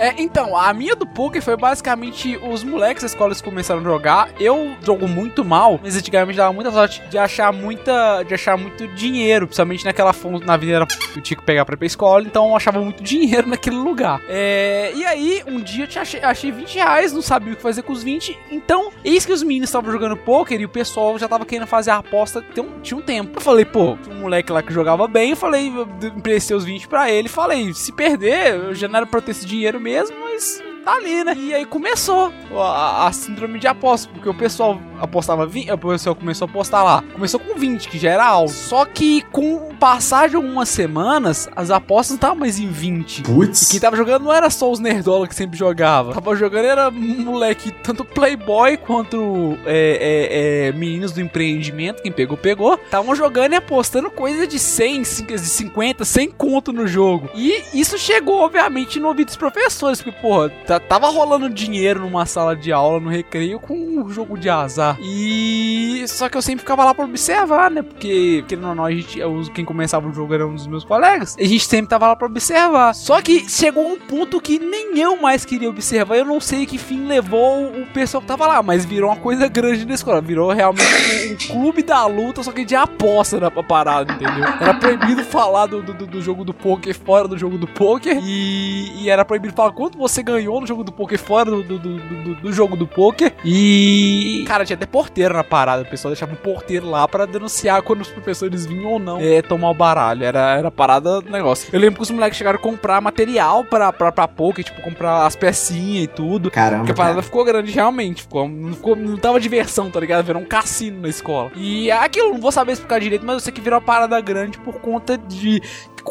É, então, a minha do poker foi basicamente os moleques da escola que começaram a jogar. Eu jogo muito mal, mas antigamente dava muita sorte de achar muita, de achar muito dinheiro, principalmente naquela fonte na avenida que eu tinha que pegar pra ir pra escola, então eu achava muito dinheiro (laughs) naquele lugar. É, e aí, um dia eu achei, achei 20 reais, não sabia o que fazer com os 20, então, eis que os meninos estavam jogando poker e o pessoal já tava querendo fazer a aposta tem um- tinha um tempo. Eu falei, pô, um moleque lá que jogava bem, eu falei, emprestei os 20 pra ele, falei, se perder, eu já não era pra ter esse dinheiro mesmo, mesmo, mas tá ali, né? E aí começou a, a síndrome de aposta, porque o pessoal apostava 20, o pessoal começou a apostar lá. Começou com 20, que já era alto. Só que com o passar de algumas semanas, as apostas não estavam mais em 20. E Putz. quem tava jogando não era só os nerdola que sempre jogava. Tava jogando era moleque, tanto playboy quanto é, é, é, meninos do empreendimento. Quem pegou, pegou. Estavam jogando e apostando coisa de 100, de 50, 100 conto no jogo. E isso chegou, obviamente, no ouvido dos professores. Porque, porra, tá- tava rolando dinheiro numa sala de aula, no recreio, com um jogo de azar. E... Só que eu sempre ficava lá pra observar, né? Porque, querendo ou não, a gente, quem começava o jogo era um dos meus colegas. A gente sempre tava lá pra observar. Só que chegou um ponto que nem eu mais queria observar. Eu não sei que fim levou o pessoal que tava lá, mas virou uma coisa grande na escola. Virou realmente um, um clube da luta, só que de aposta na parada, entendeu? Era proibido falar do, do, do jogo do poker fora do jogo do poker. E, e era proibido falar quanto você ganhou no jogo do poker fora do, do, do, do- do jogo do poker. E. Cara, tinha até porteiro na parada. O pessoal deixava o porteiro lá pra denunciar quando os professores vinham ou não é, tomar o baralho. Era, era parada do negócio. Eu lembro que os moleques chegaram a comprar material pra, pra, pra poker, tipo, comprar as pecinhas e tudo. Caramba. Porque a parada cara. ficou grande, realmente. Ficou, não, ficou, não tava diversão, tá ligado? Virou um cassino na escola. E aquilo, não vou saber explicar direito, mas eu sei que virou uma parada grande por conta de.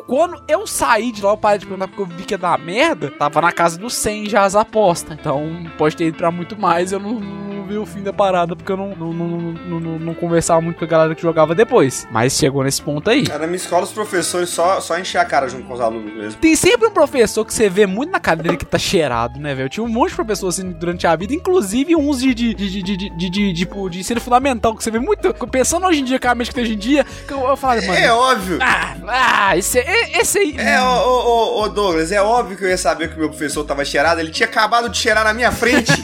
Quando eu saí de lá, eu parei de perguntar porque eu vi que ia dar merda. Tava na casa dos 100 já as apostas. Então pode ter ido pra muito mais, eu não, não vi o fim da parada porque eu não, não, não, não, conversava muito com a galera que jogava depois. Mas chegou nesse ponto aí. Cara, na minha escola os professores só, só encher a cara junto com os alunos mesmo. Tem sempre um professor que você vê muito na cadeira que tá cheirado, né, velho? Tinha um monte de professor assim durante a vida, inclusive uns de, de, de, de, de, tipo, de ensino fundamental, que você vê muito. Pensando hoje em dia, com a mente que tem hoje em dia, eu, eu falo, é mano. É óbvio. Ah, ah esse, é, esse aí. É, ô, ô, ô, Douglas, é óbvio que eu ia saber que o meu professor tava cheirado, ele tinha acabado de cheirar na minha frente. (laughs)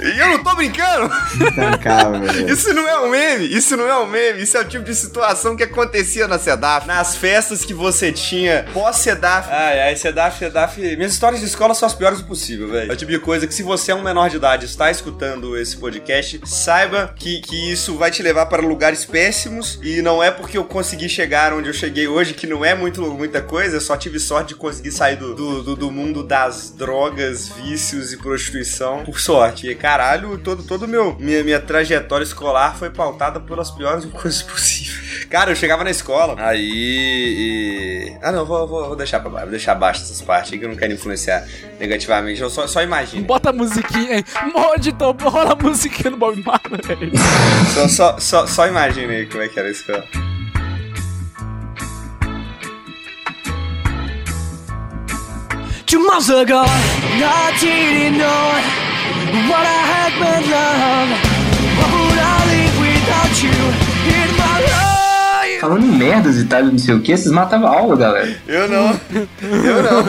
e eu não tô brincando. Intancável, velho. Isso não é um meme, isso não é um meme, isso é o tipo de situação que acontecia na SEDAF. Nas festas que você tinha pós-SEDAF. Ai, ai, SEDAF, SEDAF. Minhas histórias de escola são as piores possível, velho. É o tipo de coisa que se você é um menor de idade e está escutando esse podcast, saiba que, que isso vai te levar para lugares péssimos e não é porque eu consegui chegar onde eu cheguei hoje, que não é muito, muita coisa, eu só tive sorte de conseguir sair do, do, do- do mundo das drogas, vícios e prostituição por sorte. E caralho, todo, todo meu minha, minha trajetória escolar foi pautada pelas piores (laughs) coisas possíveis. Cara, eu chegava na escola, aí. e- Ah, não, vou, vou, vou deixar pra baixo, vou deixar abaixo essas partes aí que eu não quero influenciar negativamente. Eu só, só imagino. Bota a musiquinha aí. Morde, então, rola a musiquinha no Bob Marley. (laughs) Só, só, só, só imaginei como é que era a escola. Two months ago, not didn't know What I had been love. What would I live without you in my life? Falando merdas e tal, não sei o que, vocês matavam aula, galera. Eu não. Eu não.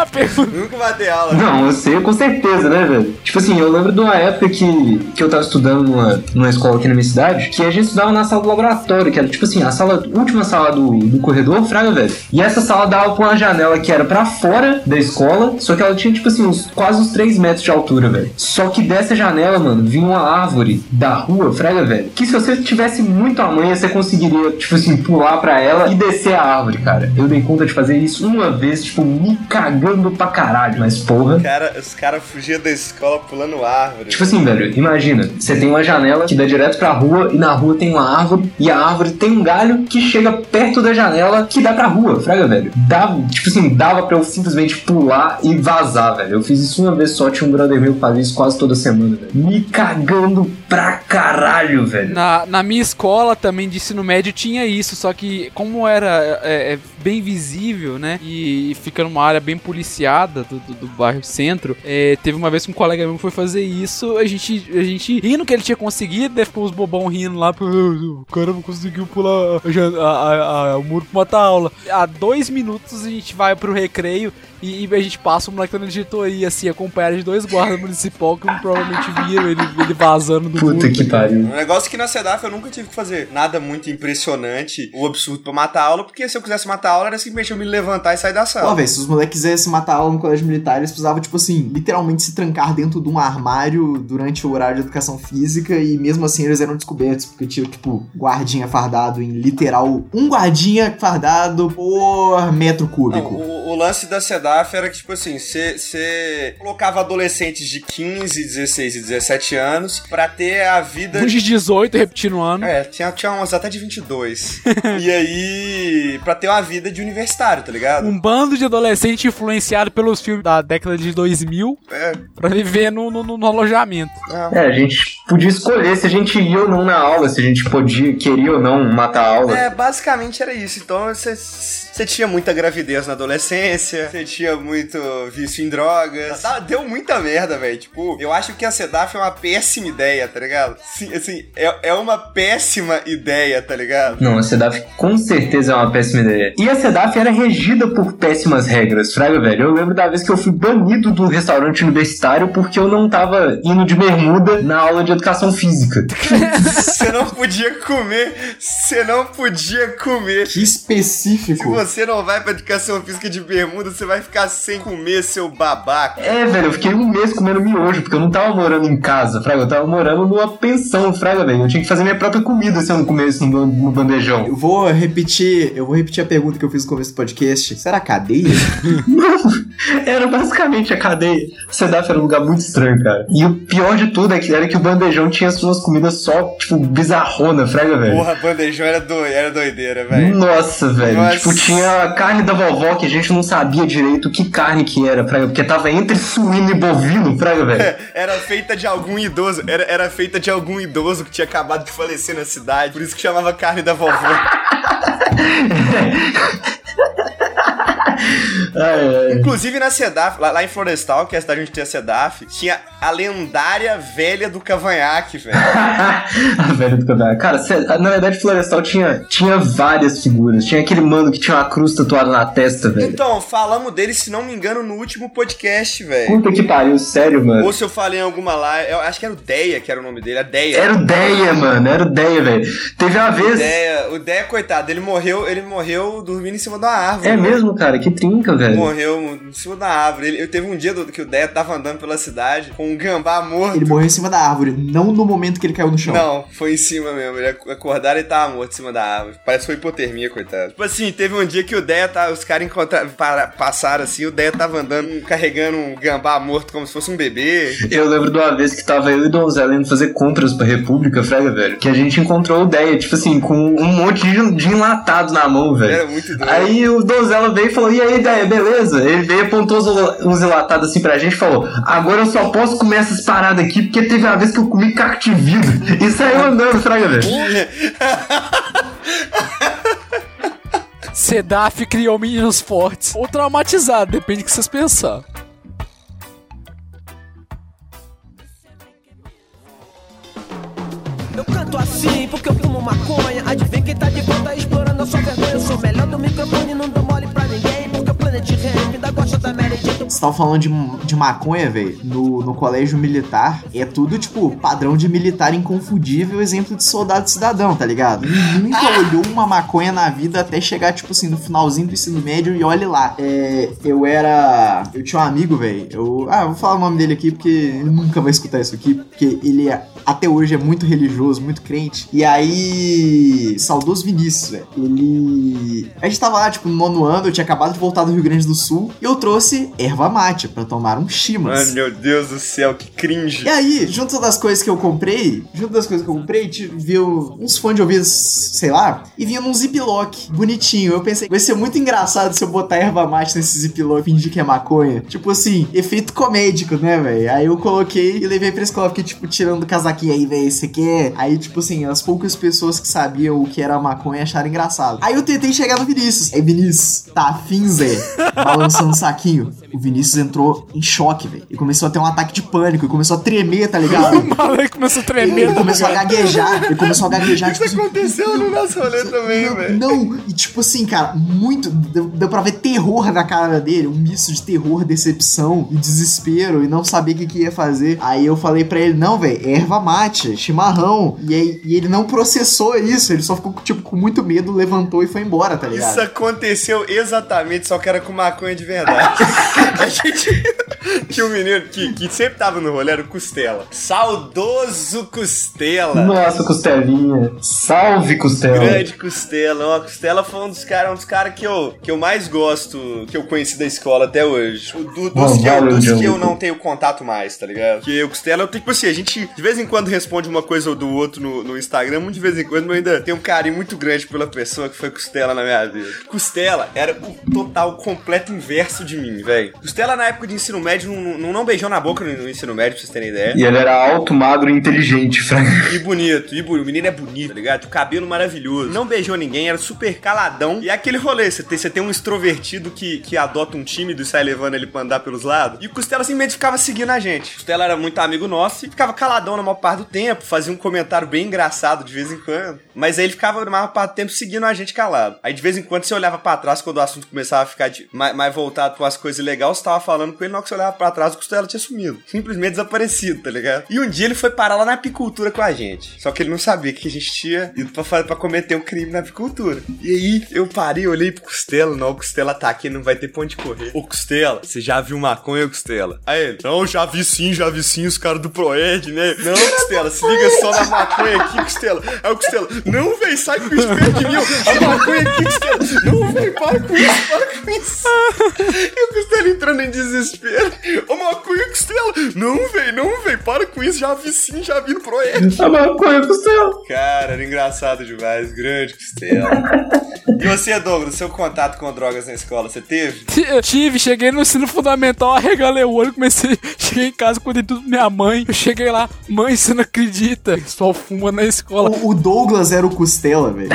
A pergunta. Nunca matei aula. Não, eu sei com certeza, né, velho? Tipo assim, eu lembro de uma época que, que eu tava estudando numa, numa escola aqui na minha cidade, que a gente estudava na sala do laboratório, que era tipo assim, a sala, última sala do, do corredor, fraga, velho. E essa sala dava pra uma janela que era pra fora da escola, só que ela tinha, tipo assim, uns, quase uns 3 metros de altura, velho. Só que dessa janela, mano, vinha uma árvore da rua, fraga, velho, que se você tivesse muito amanhã, você conseguiria, tipo assim, pular pra ela e descer a árvore, cara. Eu dei conta de fazer isso uma vez, tipo, me cagando pra caralho, mas porra. Cara, os caras fugiam da escola pulando árvore. Tipo assim, velho, imagina, você tem uma janela que dá direto pra rua e na rua tem uma árvore e a árvore tem um galho que chega perto da janela que dá pra rua, fraga, velho. Dava, tipo assim, dava pra eu simplesmente pular e vazar, velho. Eu fiz isso uma vez só, tinha um brother meu que fazia isso quase toda semana, velho. Me cagando pra caralho, velho. Na, na minha escola também de ensino médio tinha isso, só que como era é, é, bem visível, né? E, fica numa área bem policiada do, do, do bairro centro, é, teve uma vez que um colega meu foi fazer isso, a gente, a gente rindo que ele tinha conseguido, daí ficou os bobão rindo lá, "Pô, o cara não conseguiu pular a a- a- a- o muro pra matar a aula. Há dois minutos a gente vai pro recreio e, e a gente passa o moleque na diretoria, assim, acompanhado de dois guardas municipal que provavelmente viram ele, ele vazando do Puta muro. que pariu. Um negócio que na SEDAF eu nunca tive que fazer nada muito impressionante ou absurdo pra matar a aula, porque se eu quisesse matar a aula era simplesmente eu me levantar e sair da Ó, sala. velho, se os moleques quisessem matar aula no colégio militar, eles precisavam, tipo assim, literalmente se trancar dentro de um armário durante o horário de educação física e mesmo assim eles eram descobertos, porque tinha, tipo, guardinha fardado em literal um guardinha fardado por metro Não, cúbico. o, o lance da SEDAF era que, tipo assim, você colocava adolescentes de 15, 16 e 17 anos pra ter a vida Uns de 18 repetindo o ano. É, tinha, tinha umas até de 22. (laughs) e aí, pra ter uma vida de universitário, tá ligado? Um bando de adolescente influenciado pelos filmes da década de 2000 É, pra viver no, no, no alojamento. é. É, a gente podia escolher se a gente ia ou não na aula, se a gente podia, queria ou não matar a aula. É, basicamente era isso. Então você você tinha muita gravidez na adolescência, você tinha muito vício em drogas. Dá- Deu muita merda, velho. Tipo, eu acho que a SEDAF é uma péssima ideia, tá ligado? Sim, assim, é, é uma péssima ideia, tá ligado? Não, a SEDAF com certeza é uma péssima ideia. E a SEDAF era regida por péssimas regras, fraga, velho. Eu lembro da vez que eu fui banido do restaurante universitário porque eu não tava indo de bermuda na aula de educação física. (laughs) Você não podia comer, você não podia comer. Que específico. Se você não vai pra educação física de bermuda, você vai ficar sem comer, seu babaca. É, velho, eu fiquei um mês comendo miojo, porque eu não tava morando em casa, fraga. Eu tava morando numa pensão, fraga, velho. Eu tinha que fazer minha própria comida se eu não comesse no, no bandejão. Eu vou repetir, eu vou repetir a pergunta que eu fiz no começo do podcast. Será cadeia? (laughs) Era basicamente a cadeia. SEDAF era um lugar muito estranho, cara. E o pior de tudo é que era que o bandejão tinha suas comidas só, tipo, bizarrona, fraga, velho. Porra, bandejão era, do, era doideira, velho. Nossa, velho. Nossa. Tipo, tinha a carne da vovó que a gente não sabia direito que carne que era, fraga, porque tava entre suíno e bovino, fraga, velho. (laughs) Era feita de algum idoso, era, era feita de algum idoso que tinha acabado de falecer na cidade, por isso que chamava carne da vovó. (laughs) Ai, ai. Inclusive na SEDAF, lá, lá em Florestal, que é a cidade onde tem a SEDAF, tinha a lendária velha do cavanhaque, velho. (laughs) a velha do cavanhaque. Cara, na verdade, Florestal tinha, tinha várias figuras. Tinha aquele mano que tinha uma cruz tatuada na testa, velho. Então, falamos dele, se não me engano, no último podcast, velho. Puta que pariu, sério, mano. Ou se eu falei em alguma lá, eu acho que era o Deia que era o nome dele, a Deia. Era o Deia, mano. Era o Deia, velho. Teve uma O vez. Deia, o Deia, coitado, ele morreu, ele morreu dormindo em cima de uma árvore. É velho. mesmo, cara? Que trinca, velho. Morreu em cima da árvore. Ele, eu teve um dia do- que o Deia tava andando pela cidade com um gambá morto. Ele morreu em cima da árvore, não no momento que ele caiu no chão. Não, foi em cima mesmo. Ele ac- acordaram e tava morto em cima da árvore. Parece que foi hipotermia, coitado. Tipo assim, teve um dia que o Deia tá. Os caras encontra- para- passaram assim, o Deia tava andando, carregando um gambá morto como se fosse um bebê. Eu lembro de uma vez que tava eu e Donzela indo fazer compras pra República, frega, velho. Que a gente encontrou o Deia, tipo assim, com um monte de, de enlatado na mão, velho. Era muito doido. Aí o Donzela veio e falou: E aí, Deia, beleza. Ele veio, apontou uns enlatados assim pra gente e falou: Agora eu só posso comer essas paradas aqui porque teve uma vez que eu comi caco de vidro. e saiu andando, fraga, velho. Sedaf criou meninos fortes ou traumatizados, depende do que vocês pensarem. Eu canto assim porque eu fumo maconha. Adivinha quem tá de volta explorando a sua vergonha. Eu sou melhor do microfone, não dou porque o Planet Vocês estavam falando de, de maconha, velho. No, no colégio militar, é tudo, tipo, padrão de militar inconfundível, exemplo de soldado cidadão, tá ligado? Nunca (laughs) olhou uma maconha na vida até chegar, tipo assim, no finalzinho do ensino médio e olhe lá. É, eu era. Eu tinha um amigo, velho. Eu. Ah, vou falar o nome dele aqui porque ele nunca vai escutar isso aqui, porque ele é, até hoje é muito religioso, muito crente. E aí. Saudoso Vinícius, velho. Ele. A gente tava lá, tipo, no nono ano, eu tinha acabado de voltar do Rio Grande do Sul e eu trouxe erva mate pra tomar um chimas. Mano, meu Deus do céu, que cringe. E aí, junto das coisas que eu comprei, junto das coisas que eu comprei, viu uns fones de ouvido, sei lá, e vinha num ziplock bonitinho. Eu pensei, vai ser muito engraçado se eu botar erva mate nesse ziplock e fingir que é maconha. Tipo assim, efeito comédico, né, velho? Aí eu coloquei e levei pra escola, fiquei, tipo, tirando do casaquinho aí, velho, você quer? Aí, tipo assim, as poucas pessoas que sabiam o que era maconha acharam engraçado. Aí eu tentei chegar no Vinícius. Aí, Vinícius, tá afim, Zé? Balançando o saquinho. O Vinícius entrou em choque, velho. E começou a ter um ataque de pânico. E começou a tremer, tá ligado? (laughs) O maluco começou a tremer. ele começou a gaguejar. Ele começou a gaguejar. tipo assim, Aconteceu no nosso rolê também, não, velho. não, e tipo assim, cara, muito. Deu, deu pra ver terror na cara dele, um misto de terror, decepção e desespero, e não saber o que, que ia fazer. Aí eu falei pra ele: não, velho, erva mate, chimarrão. E, aí, e ele não processou isso, ele só ficou, tipo, com muito medo, levantou e foi embora, tá ligado? Isso aconteceu exatamente, só que era com maconha de verdade. (laughs) A gente (laughs) tinha um menino que, que sempre tava no rolê, era o Costela. Saudoso Costela. Nossa, Costelinha. Salve, Costela. Grande Costela, ó, Costela foi um dos caras, um dos caras que eu, que eu mais gosto, que eu conheci da escola até hoje. O do- dos Bom, que, eu, dos que eu não tenho contato mais, tá ligado? Que o Costela, eu tenho, tipo assim, a gente de vez em quando responde uma coisa ou do outro no, no Instagram, muito de vez em quando, mas eu ainda tenho um carinho muito grande pela pessoa que foi Costela na minha vida. Costela era o total, completo inverso de mim, velho. Costela na época de ensino médio não, não, não beijou na boca no, no ensino médio, pra vocês terem ideia. E ele era alto, magro e inteligente, Frank. E bonito, e bonito. O menino é bonito, tá ligado? O cabelo maravilhoso. Não beijou ninguém, era super caladão. E é aquele rolê, você tem, você tem um extrovertido que, que adota um tímido e sai levando ele pra andar pelos lados. E o Costela simplesmente ficava seguindo a gente. O Costela era muito amigo nosso e ficava caladão na maior parte do tempo, fazia um comentário bem engraçado de vez em quando. Mas aí ele ficava parte do tempo seguindo a gente calado. Aí de vez em quando você olhava pra trás quando o assunto começava a ficar de- mais, mais voltado pra umas coisas legais, você tava falando com ele, na hora que você olhava pra trás, o Costela tinha sumido. Simplesmente desaparecido, tá ligado? E um dia ele foi parar lá na apicultura com a gente. Só que ele não sabia que a gente tinha ido pra, pra cometer um crime na apicultura. E aí eu parei, olhei pro Costela, não, o Costela tá aqui, não vai ter pra onde correr. Ô Costela, você já viu maconha, Costela? Aí ele, não, já vi sim, já vi sim os caras do Proed, né? Não, Costela, se liga só na maconha aqui, Costela. Aí o Costela, não, velho, sai com isso perto de mim, ó. a maconha aqui, Costela. Não, velho, para com isso, para com isso. E o Costela entrando em desespero. Ô, maconha, Costela. Não, velho, não, velho, para com isso, já vi sim, já vi no Proed. A maconha, Costela. Cara, era engraçado demais, grande Costela. E você, Douglas, seu contato com drogas na escola, você teve? T- Tive, cheguei no ensino fundamental, arregalei o olho, comecei. (laughs) Cheguei em casa, contei tudo pra minha mãe. Eu cheguei lá, mãe, você não acredita? Só fuma na escola. O, o Douglas era o Costela, velho.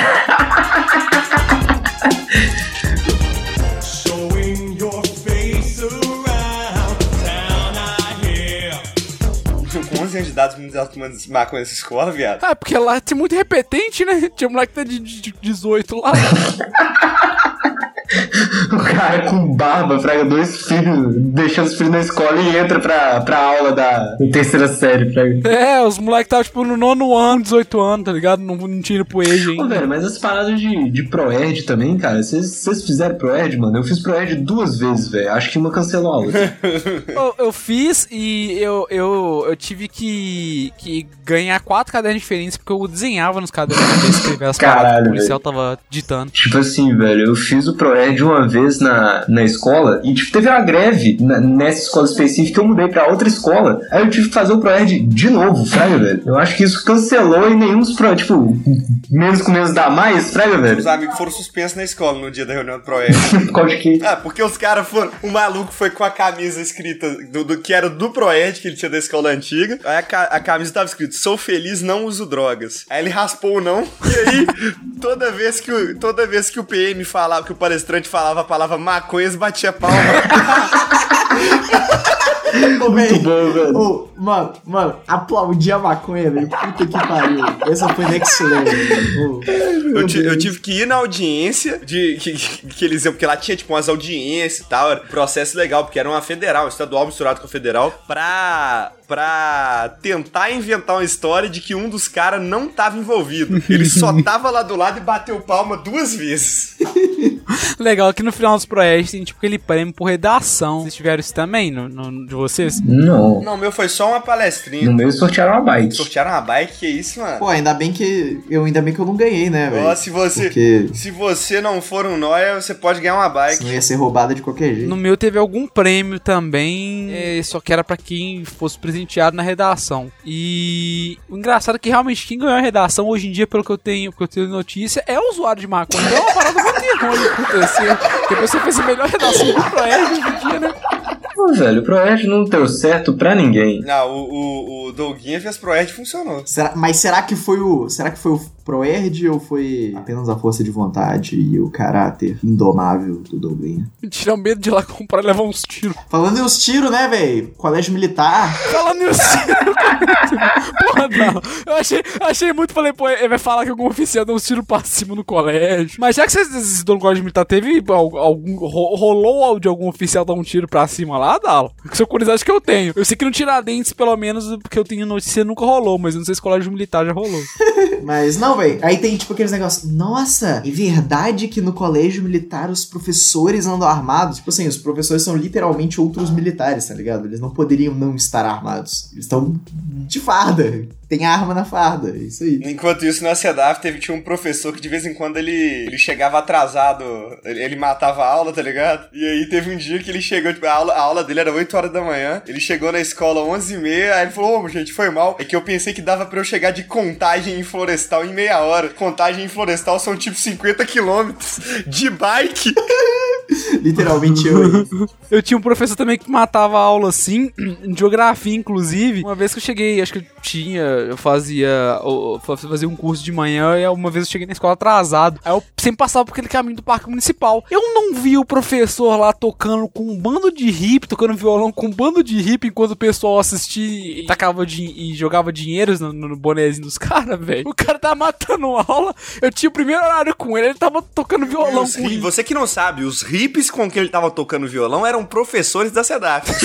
Showing your face around town, I hear. Com 11 anos de idade, meninos estavam tomando maconha nessa escola, viado. Ah, porque lá tem muito repetente, né? Tinha moleque que tá de, de, de 18 lá. (laughs) O cara com barba, fraga, dois filhos, deixando os filhos na escola e entra pra, pra aula da terceira série, fraga. É, os moleques estavam tipo no nono ano, 18 anos, tá ligado? Não, não tinha pro Ô, ainda. velho, mas as paradas de, de Proerd também, cara, vocês vocês fizeram Proerd, mano? Eu fiz Proerd duas vezes, velho. Acho que uma cancelou a outra. (laughs) Eu, eu fiz e eu, eu, eu tive que, que ganhar quatro cadernos diferentes porque eu desenhava nos cadernos pra escrever as Caralho, paradas que o policial tava ditando. Tipo assim, velho, eu fiz o Proerd uma vez na, na escola e, tipo, teve uma greve na- nessa escola específica. Eu mudei pra outra escola. Aí eu tive que fazer o Proerd de novo, fraga, velho. Eu acho que isso cancelou e nenhum dos pro, tipo, menos com menos dá mais, fraga, velho. Os amigos foram suspensos na escola no dia da reunião do Proed. (laughs) De que. Ah, porque os caras foram. O maluco foi com a camisa escrita do, do que era do Proed, que ele tinha da escola antiga. Aí a, a camisa tava escrito: Sou feliz, não uso drogas. Aí ele raspou o não. E aí, (laughs) toda vez que o, toda vez que o PM falava, que o palestrante falava a palavra maconhas, batia palma. (laughs) Ô, velho. bom, velho. Ô, mano, mano, aplaudi a maconha, velho. Puta que pariu. Essa foi next level. velho. Eu, eu tive que ir na audiência de que, que eles iam, porque lá tinha tipo umas audiências e tal, era um processo legal, porque era uma federal, estadual misturado com federal, pra, pra tentar inventar uma história de que um dos caras não tava envolvido. Ele só (laughs) tava lá do lado e bateu palma duas vezes. Legal que no final dos projetos tem tipo aquele prêmio por redação. Vocês tiveram isso também no, no- de vocês? Não. Não, o meu foi só uma palestrinha. No meu sortearam uma bike. Sortearam uma bike, que isso, mano? Pô, ainda bem que. Eu, ainda bem que eu não ganhei, né, velho? Ó, se você, Porque se você não for um nóia, você pode ganhar uma bike. senão ia ser roubada de qualquer jeito. No meu teve algum prêmio também, é, só que era pra quem fosse presenteado na redação. E o engraçado é que realmente quem ganhou a redação hoje em dia, pelo que eu tenho, pelo que eu tenho notícia, é o usuário de maconha. Então é uma parada muito irônica acontecer. Que a pessoa fez a melhor redação do Proerd hoje em dia, né? Pô, velho, o Proerd não deu certo pra ninguém. Não, o, o, o Douguinha fez pro Ed e funcionou. Será- mas será que foi o. Será que foi o Proerd ou foi apenas a força de vontade e o caráter indomável do Douglinha? Tirar o medo de ir lá comprar e levar uns tiros. Falando em os tiros, né, velho? Colégio militar. Falando nisso. (laughs) Porra, não. Eu achei, achei muito, falei, pô, ele vai falar que algum oficial deu uns tiros pra cima no colégio. Mas já que vocês estudam no colégio militar, teve al- algum. ro- Rolou de algum oficial dar um tiro pra cima lá, Dalo? Que sua curiosidade que eu tenho. Eu sei que no Tiradentes, pelo menos, porque eu tenho notícia, nunca rolou, mas não sei se colégio militar já rolou. (laughs) Mas não, velho. Aí tem tipo aqueles negócios. Nossa, é verdade que no colégio militar os professores andam armados? Tipo assim, os professores são literalmente outros militares, tá ligado? Eles não poderiam não estar armados. Eles estão de farda. Tem arma na farda. É isso aí. Enquanto isso, na CEDAF teve tinha um professor que de vez em quando ele, ele chegava atrasado, ele, ele matava a aula, tá ligado? E aí teve um dia que ele chegou, tipo, a aula, a aula dele era 8 horas da manhã, ele chegou na escola 11 e meia, aí ele falou, ô, gente, foi mal, é que eu pensei que dava pra eu chegar de contagem em Florestal em meia hora. Contagem em Florestal são tipo 50 quilômetros de bike. (laughs) (laughs) Literalmente eu. (laughs) Eu tinha um professor também que matava a aula assim, (clears throat) em geografia, inclusive. Uma vez que eu cheguei, acho que eu tinha, eu fazia, eu fazia um curso de manhã e uma vez eu cheguei na escola atrasado. Aí eu sempre passava por aquele caminho do parque municipal. Eu não vi o professor lá tocando com um bando de hippie, tocando violão com um bando de hippie enquanto o pessoal assistia e tacava din- e jogava dinheiros no, no bonezinho dos (laughs) caras, velho. O cara tava matando aula. Eu tinha o primeiro horário com ele, ele tava tocando violão Os com você que não sabe, os hippies com quem ele tava tocando violão eram professores da CEDAF. (laughs)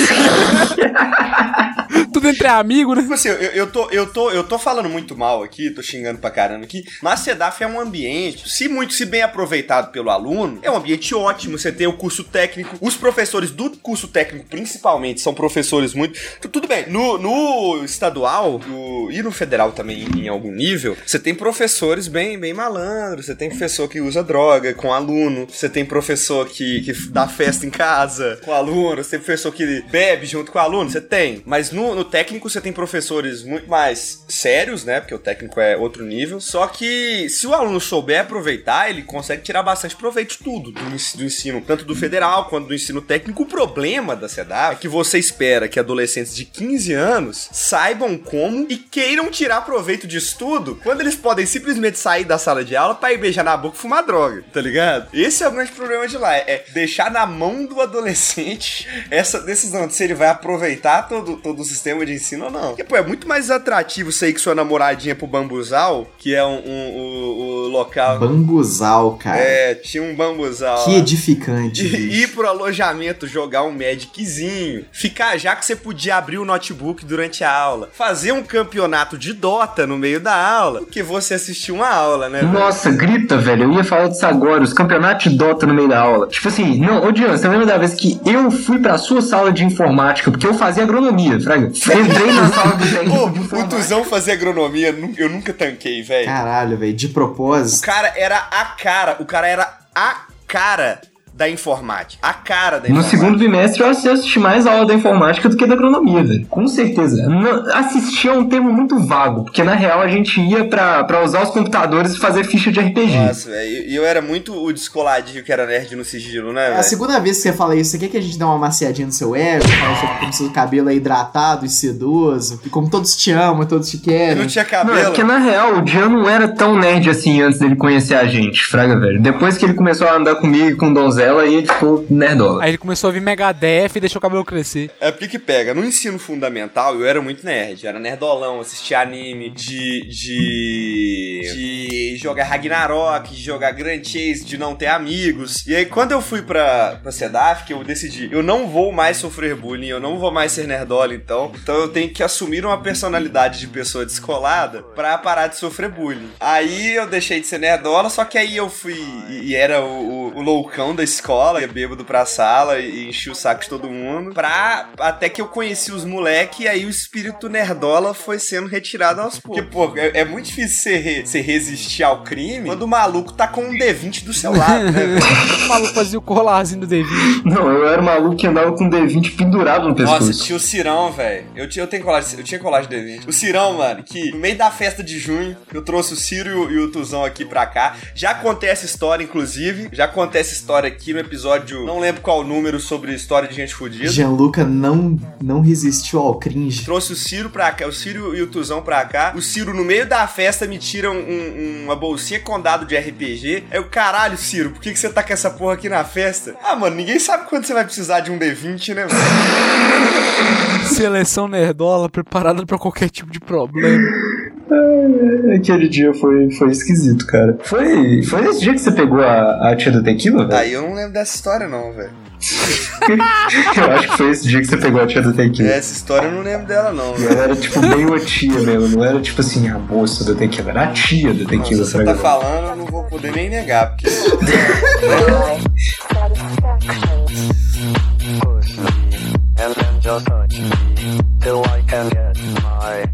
Tudo entre amigos, né? Tipo assim, eu, eu, tô, eu, tô, eu tô falando muito mal aqui, tô xingando pra caramba aqui, mas a CEDAF é um ambiente, se muito, se bem aproveitado pelo aluno, é um ambiente ótimo. Você tem o curso técnico, os professores do curso técnico, principalmente, são professores muito. tu- Tudo bem, no, no estadual no- e no federal também, em, em algum nível, você tem professores bem, bem malandros, você tem professor que usa droga com aluno, você tem professor que, que dá festa em casa com aluno, você tem professor que bebe junto com o aluno, você tem. Mas no, no técnico você tem professores muito mais sérios, né? Porque o técnico é outro nível. Só que se o aluno souber aproveitar, ele consegue tirar bastante proveito de tudo, do, do ensino, tanto do federal quanto do ensino técnico. O problema da CEDAW é que você espera que adolescentes de 15 anos saibam como e queiram tirar proveito disso tudo quando eles podem simplesmente sair da sala de aula pra ir beijar na boca e fumar droga, tá ligado? Esse é o grande problema de lá, é deixar na mão do adolescente essa decisão de se ele vai aproveitar todo, todo o sistema de ensino ou não. Porque, pô, é muito mais atrativo você ir com sua namoradinha pro bambuzal, que é um, um- o- o local... Bambuzal, cara. É, tinha um bambuzal Que lá. edificante. E (laughs) ir pro alojamento, jogar um Magiczinho, ficar já que você podia abrir o notebook durante a aula, fazer um campeonato de Dota no meio da aula, porque você assistiu uma aula, né? velho? Nossa, grita, velho. Eu ia falar disso agora. Os campeonatos de Dota no meio da aula. Tipo assim, não, ô Dian, você lembra da vez que eu fui pra sua sala de informática, porque eu fazia agronomia, Fraga? Entrei na sala do (laughs) técnico de Pô, o. Tuzão fazia agronomia, eu nunca tanquei, velho. Caralho, velho. De O propósito. cara era a cara, o cara era a cara da informática. A cara da No informática. segundo bimestre eu assisti mais aula da informática do que da agronomia, velho. Com certeza. Não- assistir é um termo muito vago, porque na real a gente ia pra, pra usar os computadores e fazer ficha de RPG. Nossa, velho, e eu era muito o descoladinho que era nerd no sigilo, né, É a segunda vez que você fala isso, você quer que a gente dê uma maciadinha no seu ego? Fala sobre como seu cabelo é hidratado e sedoso, e como todos te amam, todos te Eu querem. não tinha Não, é cabelo. porque na real o Jean não era tão nerd assim antes dele conhecer a gente, fraga, velho. Depois que ele começou a andar comigo e com o Donzel, groselha e ele ficou nerdola. Aí ele começou a vir Megadeth e deixou o cabelo crescer. É porque pega, no ensino fundamental eu era muito nerd, eu era nerdolão, assistia anime de. de. de jogar Ragnarok, de jogar Grand Chase, de não ter amigos. E aí quando eu fui pra, pra SEDAF, que eu decidi, eu não vou mais sofrer bullying, eu não vou mais ser nerdola então, então eu tenho que assumir uma personalidade de pessoa descolada pra parar de sofrer bullying. Aí eu deixei de ser nerdola, só que aí eu fui e e era o, o, o loucão da escola, ia bêbado pra sala e enchi o saco de todo mundo, pra até que eu conheci os moleque e aí o espírito nerdola foi sendo retirado aos poucos. Porque, pô, é, é muito difícil você, re- você resistir ao crime quando o maluco tá com um D20 do seu lado, né? (laughs) O maluco fazia o colarzinho do David. Não, eu era o maluco que andava com D20 pendurado no pescoço. Nossa, tinha o Cirão, velho. Eu, tinha- eu tenho colagem, eu tinha colagem de D20. O Cirão, mano, que no meio da festa de junho, eu trouxe o Ciro e o, e o Tuzão aqui pra cá. Já contei essa história, inclusive. Já contei essa história aqui no episódio, não lembro qual número, sobre história de gente fodida. Gianluca não, não resistiu ao cringe. Trouxe o Ciro pra cá, o Ciro e o Tuzão pra cá. O Ciro, no meio da festa, me tira um- um- uma bolsinha com dado de RPG. Aí eu, caralho, Ciro, por que, que você tá com essa porra aqui na festa? Ah, mano, ninguém sabe quando você vai precisar de um D20, né, velho? Seleção nerdola preparada pra qualquer tipo de problema. Aquele dia foi, foi esquisito, cara. Foi, foi nesse dia que você pegou a, a tia do tequila, velho? Aí eu não lembro dessa história, não, velho. (laughs) Eu acho que foi esse dia que você pegou a tia do tequila. Essa história eu não lembro dela, não, E velho. ela era tipo bem o tia mesmo, não era tipo assim, a moça do tequila, era a tia do Não, tequila. se você tá fraga. falando, eu não vou poder nem negar, porque. and then just touch me till I can get my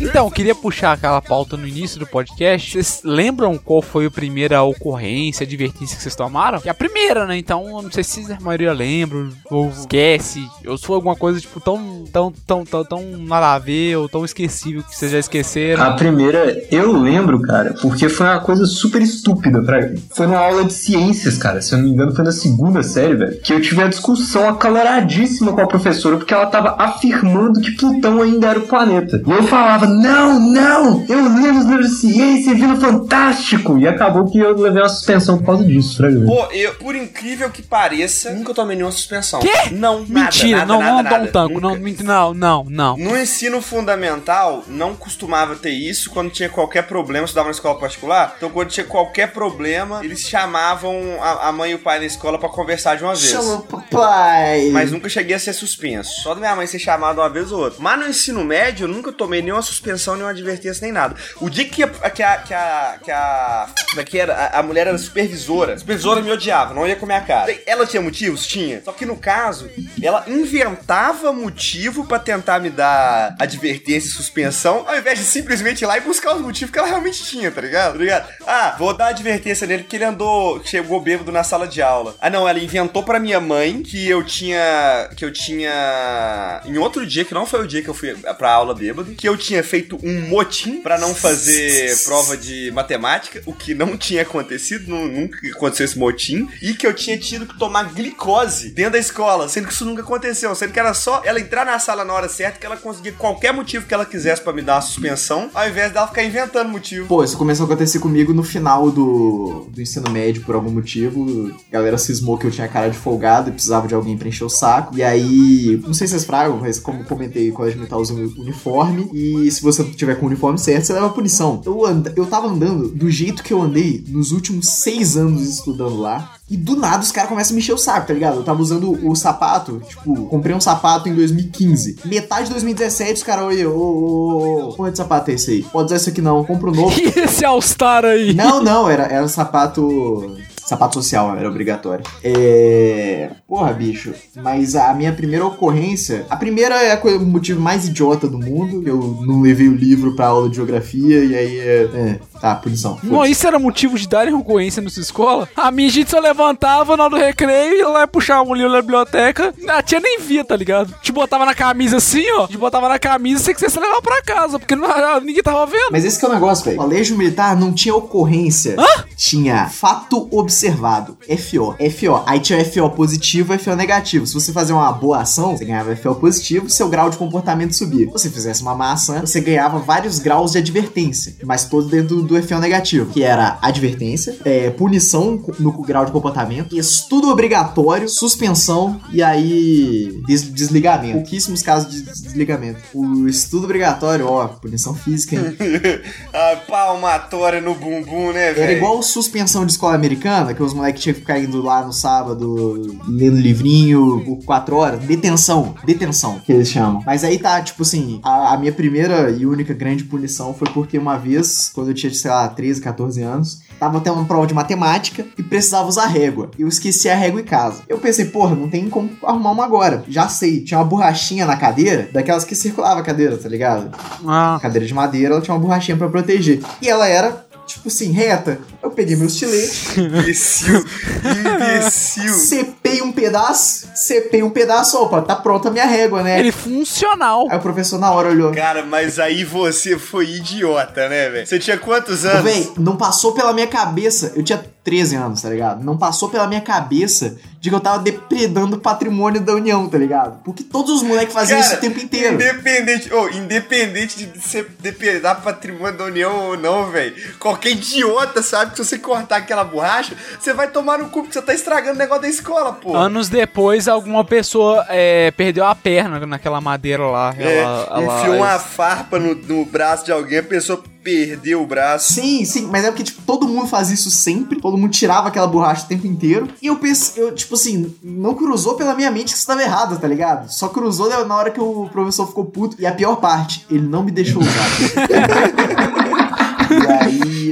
Então, eu queria puxar aquela pauta no início do podcast. Vocês lembram qual foi a primeira ocorrência, advertência que vocês tomaram? Que é a primeira, né? Então, eu não sei se a maioria lembra, ou esquece, ou se foi alguma coisa, tipo, tão, tão, tão, tão, tão nada a ver, ou tão esquecível que vocês já esqueceram. A primeira, eu lembro, cara, porque foi uma coisa super estúpida, pra... Foi numa aula de ciências, cara, se eu não me engano foi na segunda série, velho, que eu tive a discussão acaloradíssima com a professora, porque ela tava afirmando que Plutão ainda era o planeta. E eu falava, não, não, eu li nos livros de ciência e vi no Fantástico. E acabou que eu levei uma suspensão por causa disso, fraga. Pô, eu, por incrível que pareça, nunca tomei nenhuma suspensão. Quê? Não, nada, Mentira, nada, não, nada, não dá nada, um tanco, nunca. não, não, não, não. No ensino fundamental, não costumava ter isso quando tinha qualquer problema, eu estudava na escola particular, então quando tinha qualquer problema, eles chamavam a, a mãe e o pai na escola pra conversar de uma vez. Chama o papai. Mas nunca cheguei a ser suspenso. Só da minha mãe ser chamada uma vez ou outra. Mas no ensino médio, eu nunca tomei nenhuma suspensão, nenhuma advertência, nem nada. O dia que a. que a. que a. que a. é que era? A, a mulher era supervisora. A supervisora me odiava, não ia com a cara. Ela tinha motivos? Tinha. Só que no caso, ela inventava motivo pra tentar me dar advertência e suspensão, ao invés de simplesmente ir lá e buscar os motivos que ela realmente tinha, tá ligado? Tá ligado? Ah, vou dar advertência nele porque ele andou, chegou bêbado na sala de aula. Ah, não, ela inventou pra minha mãe que eu tinha. que eu tinha. Em outro dia, que não foi o dia que eu fui pra aula bêbado, que eu tinha feito um motim pra não fazer prova de matemática, o que não tinha acontecido, nu- nunca aconteceu esse motim, e que eu tinha tido que tomar glicose dentro da escola, sendo que isso nunca aconteceu, sendo que era só ela entrar na sala na hora certa que ela conseguia qualquer motivo que ela quisesse pra me dar uma suspensão, ao invés dela ficar inventando motivo. Pô, isso começou a acontecer comigo no final do, do ensino médio, por algum motivo. A galera cismou que eu tinha cara de folgado e precisava de alguém pra encher o saco. E aí, não sei se vocês fragam, mas como comentei, o colégio militar usa um uniforme. E se você tiver com o uniforme certo, você leva punição. Eu, and... eu tava andando do jeito que eu andei nos últimos seis anos estudando lá. E do nada os caras começam a me encher o saco, tá ligado? Eu tava usando o sapato, tipo, comprei um sapato em 2015. Metade de 2017, os caras, oi, ô, ô, ô, qual de sapato é esse aí? Pode usar esse aqui não, compra um novo. E (laughs) esse All-Star aí? Não, não, era, era um sapato. Sapato social, era obrigatório. É. Porra, bicho. Mas a minha primeira ocorrência. A primeira é o motivo mais idiota do mundo. Eu não levei o livro pra aula de geografia e aí é. é tá, punição. Não, isso era motivo de darem concorrência na sua escola? A minha gente só levantava na hora do recreio, ia lá e puxava um livro na biblioteca. A tia nem via, tá ligado? Te botava na camisa assim, ó. Te botava na camisa e você que você levava pra casa, porque não, ninguém tava vendo. Mas esse que é o negócio, velho. Colégio militar não tinha ocorrência. Tinha fato observado. FO. FO. Aí tinha FO positivo e FO negativo. Se você fazer uma boa ação, você ganhava FO positivo, seu grau de comportamento subia. Se você fizesse uma má ação, você ganhava vários graus de advertência, mas todo dentro do FO negativo, que era advertência, é, punição no grau de comportamento, estudo obrigatório, suspensão e aí des- desligamento. Pouquíssimos casos de desligamento. O estudo obrigatório, ó, punição física, hein? (laughs) A palmatória no bumbum, né, velho? Era igual suspensão de escola americana, que os moleques tinham que ficar indo lá no sábado, lendo livrinho por quatro horas. Detenção. Detenção, que eles chamam. Mas aí tá, tipo assim, a, a minha primeira e única grande punição foi porque uma vez, quando eu tinha, sei lá, 13, 14 anos, tava tendo uma prova de matemática e precisava usar régua. E eu esqueci a régua em casa. Eu pensei, porra, não tem como arrumar uma agora. Já sei, tinha uma borrachinha na cadeira, daquelas que circulava a cadeira, tá ligado? Ah, cadeira de madeira, ela tinha uma borrachinha pra proteger. E ela era, tipo assim, reta. Eu peguei meu estilete, Imbecil. Imbecil. cepei um pedaço, cepei um pedaço, opa, tá pronta a minha régua, né? ele funcional. Aí o professor na hora olhou. Cara, mas aí você foi idiota, né, velho? Você tinha quantos anos? Véi, não passou pela minha cabeça. Eu tinha 13 anos, tá ligado? Não passou pela minha cabeça de que eu tava depredando o patrimônio da União, tá ligado? Porque todos os moleques faziam isso o tempo inteiro. Independente, oh, independente de você depredar patrimônio da União ou não, velho. Qualquer idiota sabe que se você cortar aquela borracha, você vai tomar no cu porque você tá estragando o negócio da escola, pô. Anos depois, alguma pessoa é, perdeu a perna naquela madeira lá. É, Ela, ela- enfiou uma farpa no, no braço de alguém, a pessoa perdeu o braço. Sim, sim, mas é porque, tipo, todo mundo fazia isso sempre, todo mundo tirava aquela borracha o tempo inteiro. E eu pensei, eu, tipo assim, não cruzou pela minha mente que isso tava errado, tá ligado? Só cruzou na hora que o professor ficou puto. E a pior parte, ele não me deixou usar. (laughs)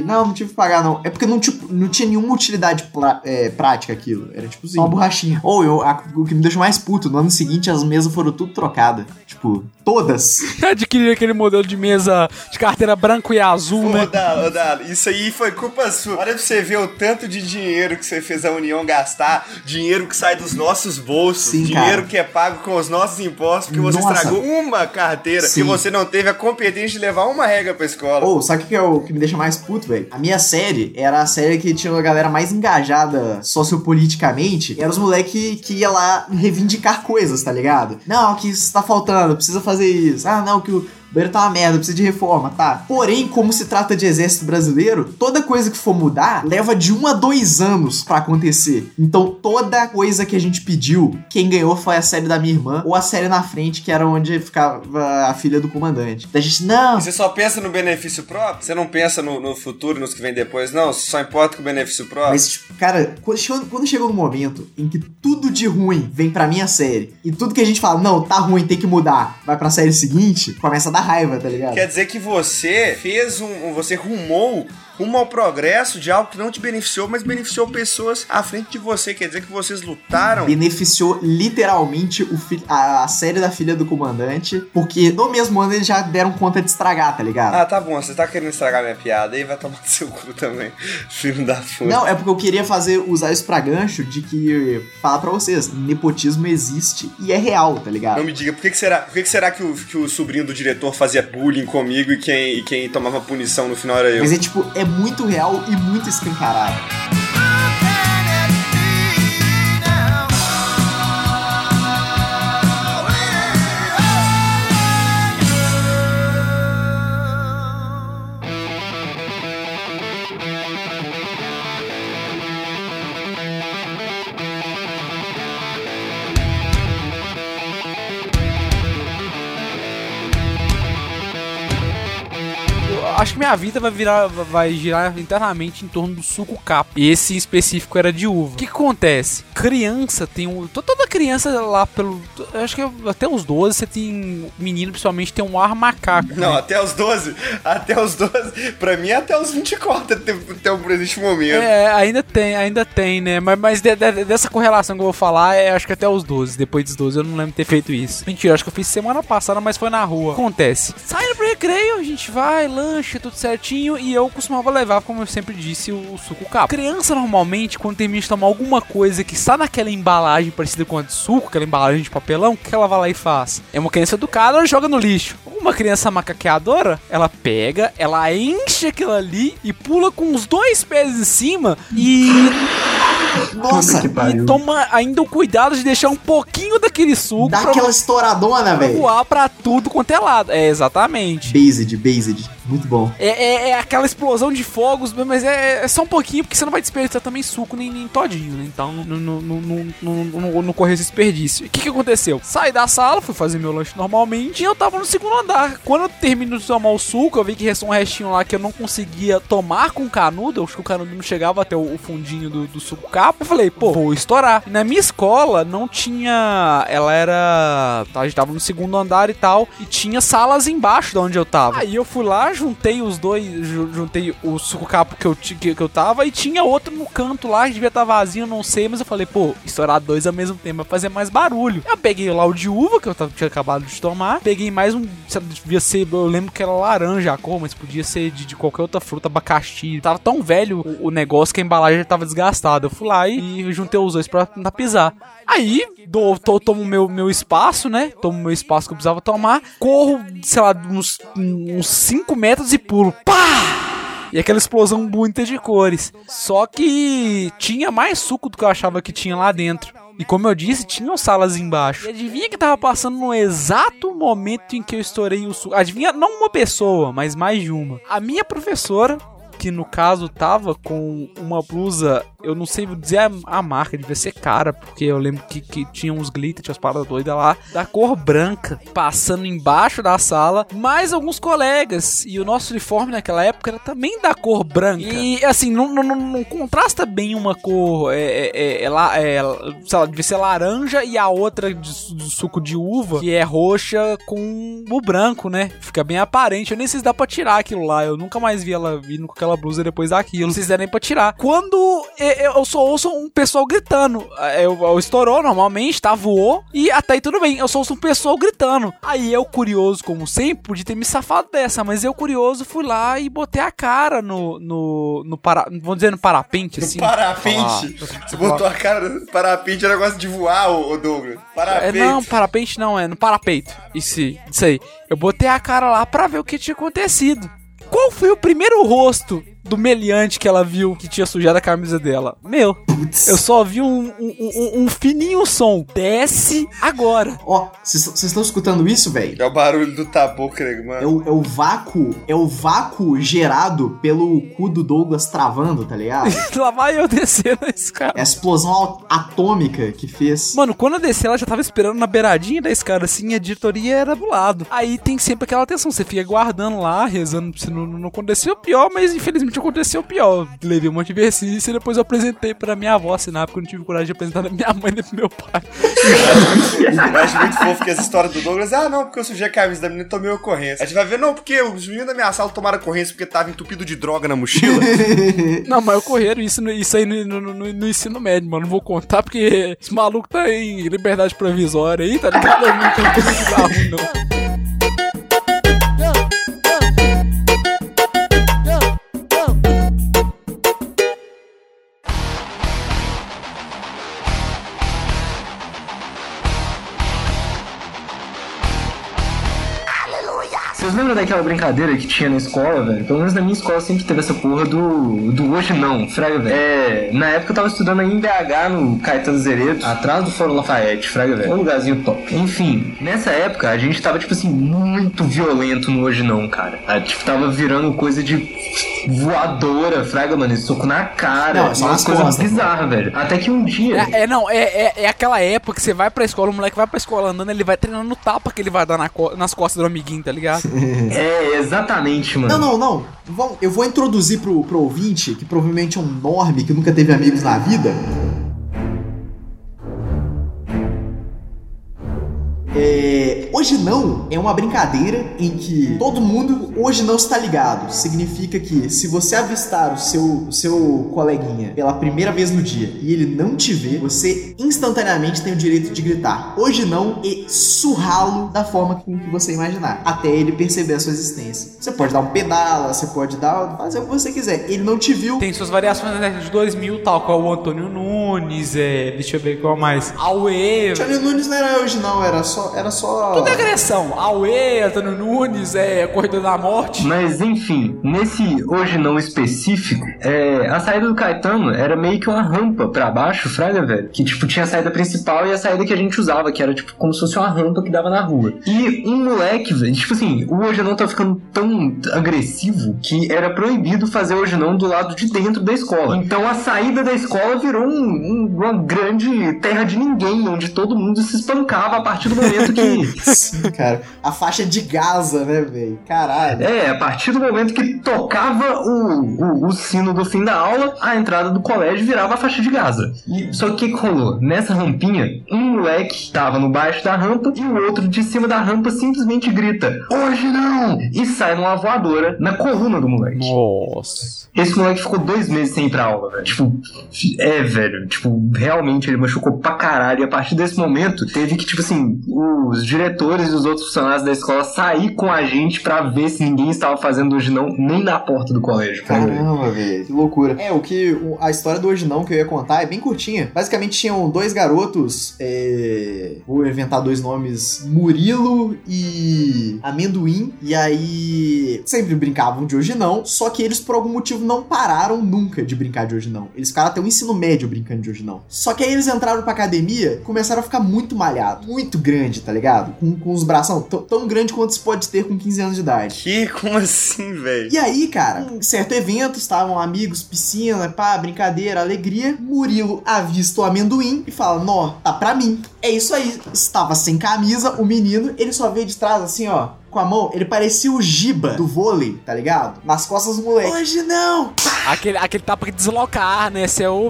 Não, não tive que pagar, não. É porque não, tipo, não tinha nenhuma utilidade plá- é, prática aquilo. Era tipo assim, uma borrachinha. Ou eu, a- o que me deixou mais puto, no ano seguinte as mesas foram tudo trocadas. Tipo, todas. (laughs) Adquirir aquele modelo de mesa de carteira branco e azul, Ô, né? Dalo, ô, Dalo, isso aí foi culpa sua. Olha pra você ver o tanto de dinheiro que você fez a União gastar, dinheiro que sai dos nossos bolsos, Sim, dinheiro cara. que é pago com os nossos impostos, porque você Nossa. estragou uma carteira Sim. e você não teve a competência de levar uma regra pra escola. Ou, sabe o que é o que me deixa mais puto, velho? A minha série era a série que tinha a galera mais engajada sociopoliticamente. Era os moleque que ia lá reivindicar coisas, tá ligado? Não, que isso tá faltando, precisa fazer isso. Ah, não, que o banheiro tá uma merda, precisa de reforma, tá? Porém, como se trata de exército brasileiro, toda coisa que for mudar leva de um a dois anos pra acontecer. Então, toda coisa que a gente pediu, quem ganhou foi a série da minha irmã ou a série na frente, que era onde ficava a filha do comandante. Da gente, não, Você só pensa no benefício próprio? Você não pensa no, no futuro, nos que vem depois, não? Você só importa com o benefício próprio? Mas, tipo, cara, quando chegou, no momento em que tudo de ruim vem pra minha série e tudo que a gente fala, não, tá ruim, tem que mudar, vai pra série seguinte, começa a dar raiva, tá ligado? Quer dizer que você fez um. Você rumou rumo ao progresso de algo que não te beneficiou, mas beneficiou pessoas à frente de você. Quer dizer que vocês lutaram. Beneficiou literalmente o fi- a, série da filha do comandante, porque no mesmo ano eles já deram conta de estragar, tá ligado? Ah, tá bom, você tá querendo estragar minha piada aí, vai tomar seu cu também, (laughs) filho da puta. Não, é porque eu queria fazer, usar isso pra gancho de que, falar pra vocês, nepotismo existe e é real, tá ligado? Não me diga, por que, que será, por que, que, será que, o, que o sobrinho do diretor fazia bullying comigo e quem, e quem tomava punição no final era eu? Mas é tipo, é muito real e muito escancarado. Acho que minha vida vai virar, vai girar internamente em torno do suco capo. Esse em específico era de uva. O que, que acontece? Criança tem um. to- Toda criança lá pelo. Acho que até os 12 você tem. Menino principalmente tem um ar macaco. Não, né? até os 12. Até os 12. Pra mim, até os 24 até, até o presente momento. É, ainda tem, ainda tem, né? Mas, mas de- de- dessa correlação que eu vou falar, é acho que até os 12. Depois dos 12 eu não lembro de ter feito isso. Mentira, acho que eu fiz semana passada, mas foi na rua. Acontece. Saindo pro recreio, a gente vai, tudo certinho. E eu costumava levar, como eu sempre disse, o, suco capo. Criança, normalmente, quando termina de tomar alguma coisa que está naquela embalagem parecida com a de suco, aquela embalagem de papelão, o que ela vai lá e faz? É uma criança educada, ela joga no lixo. uma criança macaqueadora, ela pega, ela enche aquilo ali e pula com os dois pés em cima e Nossa, que E toma ainda o cuidado de deixar um pouquinho daquele suco dá aquela estouradona, velho. voar pra tudo quanto é lado. É, exatamente. Based, based. Muito bom. É, é- é aquela explosão de fogos, mas é, é só um pouquinho, porque você não vai desperdiçar também suco nem, nem todinho, né? Então não, não, correr esse desperdício. O que, que aconteceu? Saí da sala, fui fazer meu lanche normalmente e eu tava no segundo andar. Quando eu termino de tomar o suco, eu vi que restou um restinho lá que eu não conseguia tomar com canudo. Eu acho que o canudo não chegava até o, o fundinho do, do suco capo. Eu falei, pô, vou estourar. Na minha escola não tinha. Ela era. A gente tava no segundo andar e tal. E tinha salas embaixo de onde eu tava. Aí eu fui lá, juntei os dois. ju- Juntei o suco capo que eu, que, que eu tava. E tinha outro no canto lá, que devia estar vazio, não sei. Mas eu falei, pô, estourar dois ao mesmo tempo vai fazer mais barulho. Eu peguei lá o de uva, que eu tava, tinha acabado de tomar. Peguei mais um. Devia ser. Eu lembro que era laranja a cor, mas podia ser de, de qualquer outra fruta, abacaxi. Tava tão velho o, o negócio que a embalagem tava desgastada. Eu fui lá e, e juntei os dois pra tentar pisar. Aí, dou, to, tomo meu, meu espaço, né? Tomo meu espaço que eu precisava tomar. Corro, sei lá, uns 5 metros e pulo. Pá! E aquela explosão bonita de cores. Só que tinha mais suco do que eu achava que tinha lá dentro. E como eu disse, tinham salas embaixo. E adivinha que tava passando no exato momento em que eu estourei o suco. Adivinha, não uma pessoa, mas mais de uma. A minha professora, que no caso tava com uma blusa, eu não sei dizer a, a marca, devia ser cara, porque eu lembro que, que tinha uns glitter, tinha as paradas doidas lá, da cor branca, passando embaixo da sala, mais alguns colegas, e o nosso uniforme naquela época era também da cor branca. E assim, não, não, não- contrasta bem uma cor, é, é, é, é, é, sei lá, devia ser laranja e a outra de, de suco de uva, que é roxa com o branco, né? Fica bem aparente. Eu nem sei se dá pra tirar aquilo lá. Eu nunca mais vi ela vindo com aquela blusa depois daquilo. Não se dá nem pra tirar. Quando eu, eu só ouço um pessoal gritando. Eu, eu estourou normalmente, tá? Voou. E até aí tudo bem. Eu só ouço um pessoal gritando. Aí eu, curioso, como sempre, podia ter me safado dessa. Mas eu, curioso, fui lá e botei a cara no. no, no para, vamos dizer, no parapente, assim. Parapente. Falar- Você botou a cara no parapente, é negócio de voar, ô, ô Douglas. É, Parapente. não, parapente não, é no parapeito. Isso, isso aí. Eu botei a cara lá pra ver o que tinha acontecido. Qual foi o primeiro rosto do meliante que ela viu que tinha sujado a camisa dela? Meu, eu só vi um, um, um- um fininho som. Desce agora. Ó, vocês estão escutando isso, velho? É o barulho do tabu, Craig, É mano. o, é o vácuo, é o vácuo gerado pelo cu do Douglas travando, tá ligado? (laughs) Lá vai eu descer na escada. É a explosão atômica que fez. Mano, quando eu desci, ela já tava esperando na beiradinha da escada, assim, a diretoria era do lado. Aí tem sempre aquela atenção, você fica guardando lá, rezando pra se não, não acontecer o pior, mas infelizmente aconteceu pior. Levei um monte de exercício e depois eu apresentei pra minha avó assinar, porque eu não tive coragem de apresentar pra minha mãe nem pro meu pai. Eu acho muito fofo que as histórias do Douglas. Ah, não, porque eu sujei a camisa da menina e tomei ocorrência. A gente vai ver, não, porque os meninos da minha sala tomaram ocorrência porque tava entupido de droga na mochila. (laughs) Não, mas ocorreram isso, isso aí no, no- no- no ensino médio, mano. Não vou contar porque esse maluco tá em liberdade provisória aí, tá ligado? Não que bizarro, não. Lembram daquela brincadeira que tinha na escola, velho? Pelo menos na minha escola sempre teve essa porra do, do hoje não, fraga, velho. É, na época eu tava estudando aí em BH, no Caetano Zeredo, atrás do Fórum Lafayette, fraga, velho. Um lugarzinho top. Enfim, nessa época a gente tava, tipo assim, muito violento no hoje não, cara. A, tipo, tava virando coisa de voadora, fraga, mano, esse soco na cara. Não, uma coisa costas. bizarra, velho. Até que um dia... É, é, não, é, é, é aquela época que você vai pra escola, o moleque vai pra escola andando, ele vai treinando no tapa que ele vai dar na co- nas costas do amiguinho, tá ligado? (laughs) (laughs) É, exatamente, mano. Não, não, não. Vamos- eu vou introduzir pro, pro ouvinte, que provavelmente é um norme que nunca teve amigos na vida. É, hoje não é uma brincadeira em que todo mundo hoje não está ligado. Significa que se você avistar o seu, o seu coleguinha pela primeira vez no dia e ele não te vê, você instantaneamente tem o direito de gritar hoje não e surrá-lo da forma com que você imaginar, até ele perceber a sua existência. Você pode dar um pedala, você pode dar fazer o que você quiser. Ele não te viu, Tem suas variações na década de 2000, tal qual o Antônio Nunes, é, deixa eu ver qual mais. Aue, Johnny Nunes não era hoje não, era só só. Era só. Tudo é agressão. Aue, Antônio Nunes, é Corredor da Morte. Mas enfim, nesse hoje não específico, é, a saída do Caetano era meio que uma rampa pra baixo, fraga, velho. Que tipo, tinha a saída principal e a saída que a gente usava, que era tipo como se fosse uma rampa que dava na rua. E um moleque, velho, tipo assim, o hoje não tá ficando tão agressivo que era proibido fazer hoje não do lado de dentro da escola. Então a saída da escola virou um- um- uma grande terra de ninguém, onde todo mundo se espancava a partir do momento que. Sim, cara. A faixa de Gaza, né, velho? Caralho. É, a partir do momento que tocava o, o, o sino do fim da aula, a entrada do colégio virava a faixa de Gaza. E, só que o que rolou? Nessa rampinha, um moleque tava no baixo da rampa e o outro de cima da rampa simplesmente grita: Hoje não! E sai numa voadora na coluna do moleque. Nossa. Esse moleque ficou dois meses sem ir pra aula, velho. Tipo, é, velho. Tipo, realmente ele machucou pra caralho. E a partir desse momento, teve que, tipo assim, os diretores e os outros funcionários da escola sair com a gente pra ver se ninguém estava fazendo hoje não, nem na porta do colégio. Caramba, velho, que loucura. É, o que. a história do hoje não que eu ia contar é bem curtinha. Basicamente tinham dois garotos. é, vou inventar dois nomes: Murilo e Amendoim. E aí. Sempre brincavam de hoje não. Só que eles, por algum motivo, não pararam nunca de brincar de hoje não. Eles ficaram até o ensino médio brincando de hoje não. Só que aí eles entraram pra academia e começaram a ficar muito malhados. Muito grande, tá ligado? Com, com os bração tão- tão grande quanto se pode ter com 15 anos de idade. Que? Como assim, velho? E aí, cara, em certo evento, estavam amigos, piscina, pá, brincadeira, alegria. Murilo avista o amendoim e fala: Nó, tá pra mim. É isso aí. Estava sem camisa, o menino, ele só veio de trás assim, ó. Com a mão, ele parecia o Giba do vôlei, tá ligado? Nas costas do moleque. Hoje não! Aquele, aquele tapa que deslocar, né? Esse é o.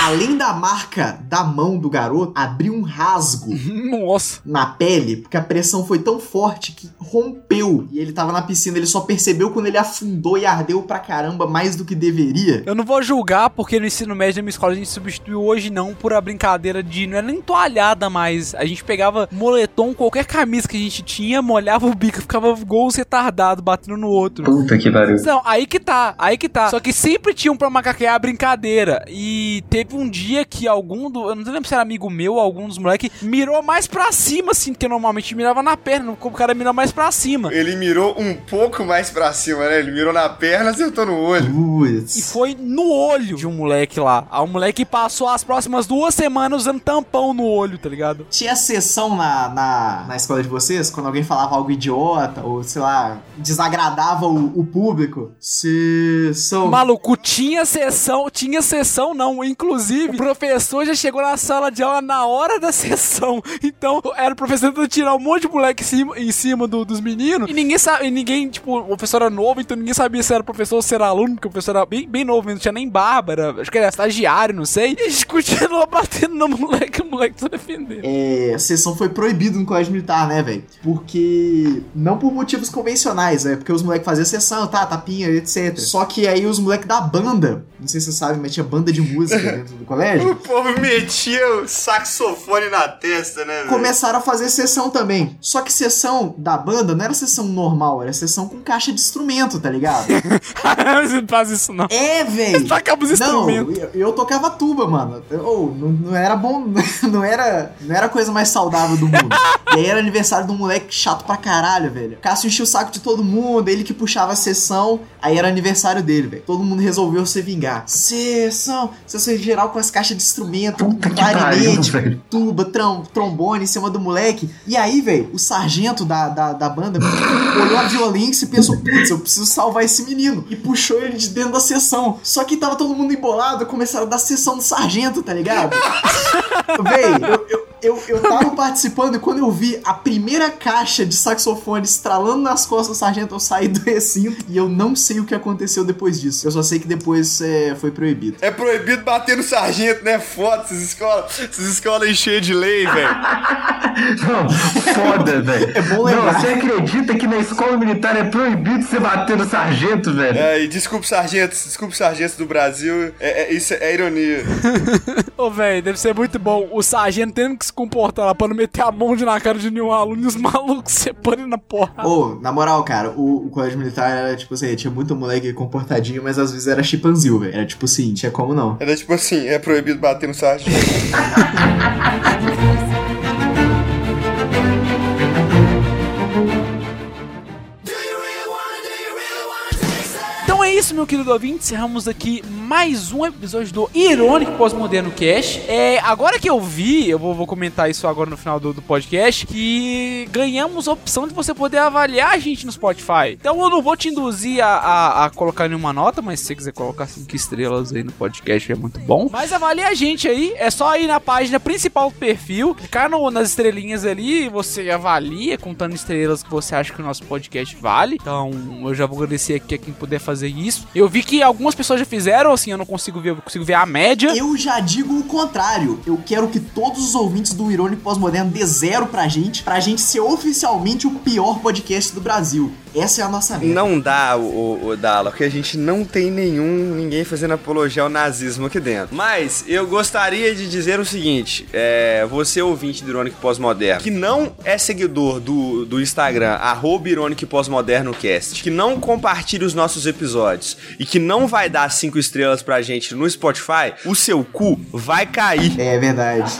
Além da marca da mão do garoto, abriu um rasgo (laughs) Nossa. na pele, porque a pressão foi tão forte que rompeu. E ele tava na piscina, ele só percebeu quando ele afundou e ardeu pra caramba mais do que deveria. Eu não vou julgar, porque no ensino médio da minha escola a gente substituiu hoje não por a brincadeira de. Não era nem toalhada mais. A gente pegava moletom, qualquer camisa que a gente tinha, molhava o bico, ficava um retardado batendo no outro. Puta que pariu. Não, aí que tá, aí que tá. Só que sempre tinham pra macaquear a brincadeira. E teve um dia que algum do. Eu não lembro se era amigo meu ou algum dos moleques mirou mais pra cima, assim, porque normalmente mirava na perna. Como o cara mirou mais pra cima. Ele mirou um pouco mais pra cima, né? Ele mirou na perna, acertou no olho. E foi no olho de um moleque lá. Aí o moleque passou as próximas duas semanas usando tampão no olho, tá ligado? Tinha sessão na, na, na escola de vocês, quando alguém falava algo idiota, ou sei lá, desagradava o, o público? Sessão. Maluco, tinha sessão, tinha sessão não. Inclusive, o professor já chegou na sala de aula na hora da (laughs) sessão. Então, era o professor tentando tirar um monte de moleque em cima, do- dos meninos. E ninguém sabe, e ninguém, tipo, o professor era novo, então ninguém sabia se era professor ou se era aluno, porque o professor era bem, bem novo, não tinha nem barba, era- acho que era estagiário, não sei. E a gente continuou batendo no moleque, o moleque tá defendendo. É, sessão foi proibido no colégio militar, né, velho? Porque. Não por motivos convencionais, né? Porque os moleques faziam sessão, tá, tapinha, etc. Só que aí os moleques da banda, não sei se você sabe, mas tinha banda de música dentro do colégio. O povo metia o saxofone na testa, né, velho? Começaram a fazer sessão também. Só que sessão da banda não era sessão normal, era sessão com caixa de instrumento, tá ligado? Você (laughs) não faz isso não. É, velho. Tacava os Não, instrumentos. eu, eu tocava tuba, mano. Ou não, não era bom, (laughs) não era, não era a coisa mais saudável do mundo. e aí era aniversário de um moleque chato pra caralho, velho. Cássio enchia o saco de todo mundo, ele que puxava a sessão, aí era aniversário dele, velho. Todo mundo resolveu se vingar. Sessão, sessão geral com as caixas de instrumento, Puta clarinete, pariu, tuba, trom, trombone em cima do moleque. E aí, velho, o sargento da, da, da banda olhou a violência e pensou: putz, eu preciso salvar esse menino. E puxou ele de dentro da sessão. Só que tava todo mundo embolado, começaram a dar sessão do sargento, tá ligado? (laughs) Véi, eu, eu, eu, eu tava (laughs) participando e quando eu vi a primeira caixa de saxofone estralando nas costas do sargento, eu saí (laughs) do recinto e eu não sei o que aconteceu depois disso. Eu só sei que depois é, foi proibido. É proibido bater no sargento, né? Foda essas escolas, essas escolas cheias de lei, velho. (laughs) Não, foda, (laughs) velho. É bom Não, lembrar. você acredita que na escola militar é proibido você bater no sargento, velho? É, e desculpe, sargentos, desculpe, sargentos do Brasil. É, é- isso é ironia. (laughs) Ô, velho, deve ser muito bom o sargento tendo que se comportar lá pra não meter a mão de na cara de nenhum aluno e os (laughs) malucos separando na porra. Ô, na moral, cara, o, o colégio militar era tipo assim, tinha muito moleque comportadinho, mas às vezes era chimpanzil, velho. Era tipo assim, tinha como não. Era tipo assim, é proibido bater no sargento. Isso, meu querido ouvinte. Encerramos aqui mais um episódio do Irônico Pós-Moderno Cast. É, agora que eu vi, eu vou, vou comentar isso agora no final do, do podcast, que ganhamos a opção de você poder avaliar a gente no Spotify. Então eu não vou te induzir a, a, a colocar nenhuma nota, mas se você quiser colocar cinco estrelas aí no podcast é muito bom. Mas avalie a gente aí, é só ir na página principal do perfil, clicar no- nas estrelinhas ali, você avalia contando estrelas que você acha que o nosso podcast vale. Então eu já vou agradecer aqui a quem puder fazer isso. Eu vi que algumas pessoas já fizeram, assim, eu não consigo ver, eu consigo ver a média. Eu já digo o contrário. Eu quero que todos os ouvintes do Irônico Pós-Moderno dê zero pra gente, pra gente ser oficialmente o pior podcast do Brasil. Essa é a nossa meta. Não dá, o, o, o Dala, porque a gente não tem nenhum, ninguém fazendo apologia ao nazismo aqui dentro. Mas eu gostaria de dizer o seguinte: é, você ouvinte do Irônico Pós-Moderno, que não é seguidor do, do Instagram, arroba Irônico Pós-Moderno Cast, que não compartilha os nossos episódios e que não vai dar cinco estrelas pra gente no Spotify, o seu cu vai cair. É verdade.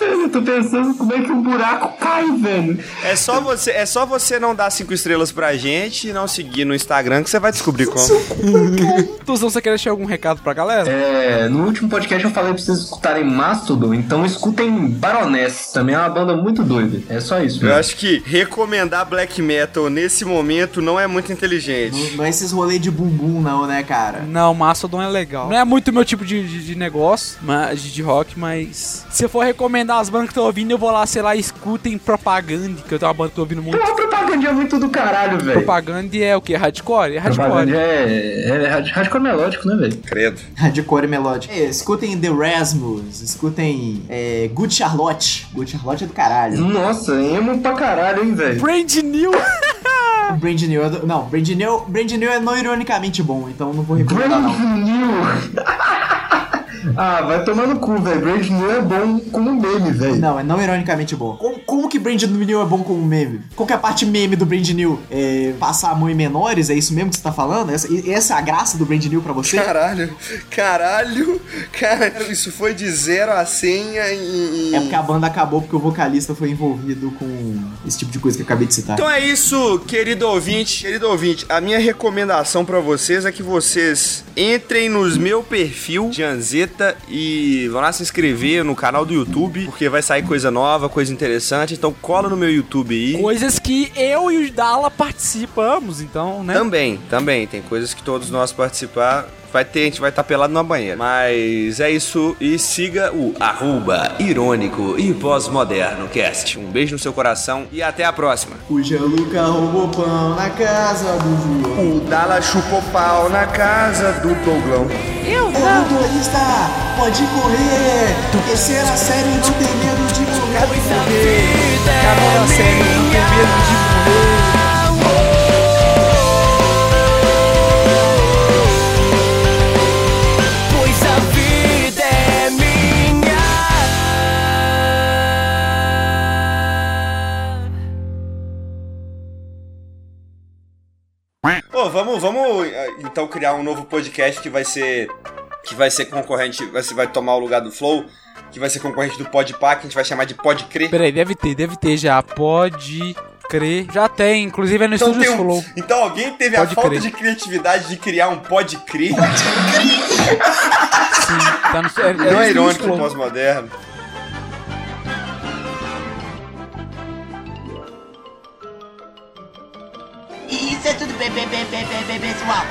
Eu tô pensando como é que um buraco cai, velho. É só você, é só você não dar cinco estrelas pra gente e não seguir no Instagram que você vai descobrir como. Tuzão, você quer deixar algum recado pra galera? É, no último podcast eu falei pra vocês escutarem Mastodon, então escutem Baroness, também é uma banda muito doida. É só isso, Eu velho. acho que recomendar black metal nesse momento não é muito inteligente. Não, não é esses rolês de bumbum, não, né, cara? Não, Mastodon é legal. Não é muito meu tipo de, de, de negócio, mas, de, de rock, mas. Se eu for recomendar as bandas que tô ouvindo, eu vou lá, sei lá, escutem Propaganda, que eu tenho uma banda que eu tô ouvindo muito. Uma propaganda é muito do caralho, velho. Propaganda é o que? Hardcore? É Propaganda hardcore. é, é, é hard- hardcore melódico, né, velho? Credo. Hardcore melódico. É, escutem The Rasmus, escutem é, Good Charlotte. Good Charlotte é do caralho. Nossa, emo pra caralho, hein, velho. Brand New! (laughs) Brand New é do, Não, Brand New, Brand New é não ironicamente bom, então não vou recomendar não. Brand New. (laughs) ah, vai tomar no cu, velho. Brand New é bom como meme, velho. Não, é não ironicamente bom. Como, como que Brand New é bom como meme? Qual que é a parte meme do Brand New? É passar a mão em menores? É isso mesmo que você tá falando? Essa, e- essa é a graça do Brand New pra você? Caralho, caralho, caralho, isso foi de 0 a 100 em... É porque a banda acabou porque o vocalista foi envolvido com esse tipo de coisa que eu acabei de citar. Então é isso, querido ouvinte, querido ouvinte, a minha recomendação pra vocês é que vocês entrem nos meu perfil de Anzeta e vão lá se inscrever no canal do YouTube, porque vai sair coisa nova, coisa interessante, então cola no meu YouTube aí. Coisas que eu e o Dala participamos, então, né? Também, também. Tem coisas que todos nós participar. Vai ter, a gente vai estar pelado numa banheira. Mas é isso. E siga o arroba irônico e pós-moderno cast. Um beijo no seu coração e até a próxima. O Gianluca roubou pão na casa do João. O Dala chupou pau na casa do Douglão. Eu Ô motorista, pode correr! Terceira série não tem medo de sério, não tem medo de morrer. Criar um novo podcast que vai ser. Que vai ser concorrente. Vai, ser- vai tomar o lugar do Flow. Que vai ser concorrente do Podpah, que a gente vai chamar de Pode Crer. Peraí, deve ter, deve ter já. Pode crer. Já tem, inclusive é no Então, Estúdio tem um- Flow. então alguém teve Pode a falta crer. de criatividade de criar um Pode Crer. Sim, tá no, é, é no Não é irônico, pós-moderno. Isso é tudo bem, bem, bem, bem, bem, bem, pessoal.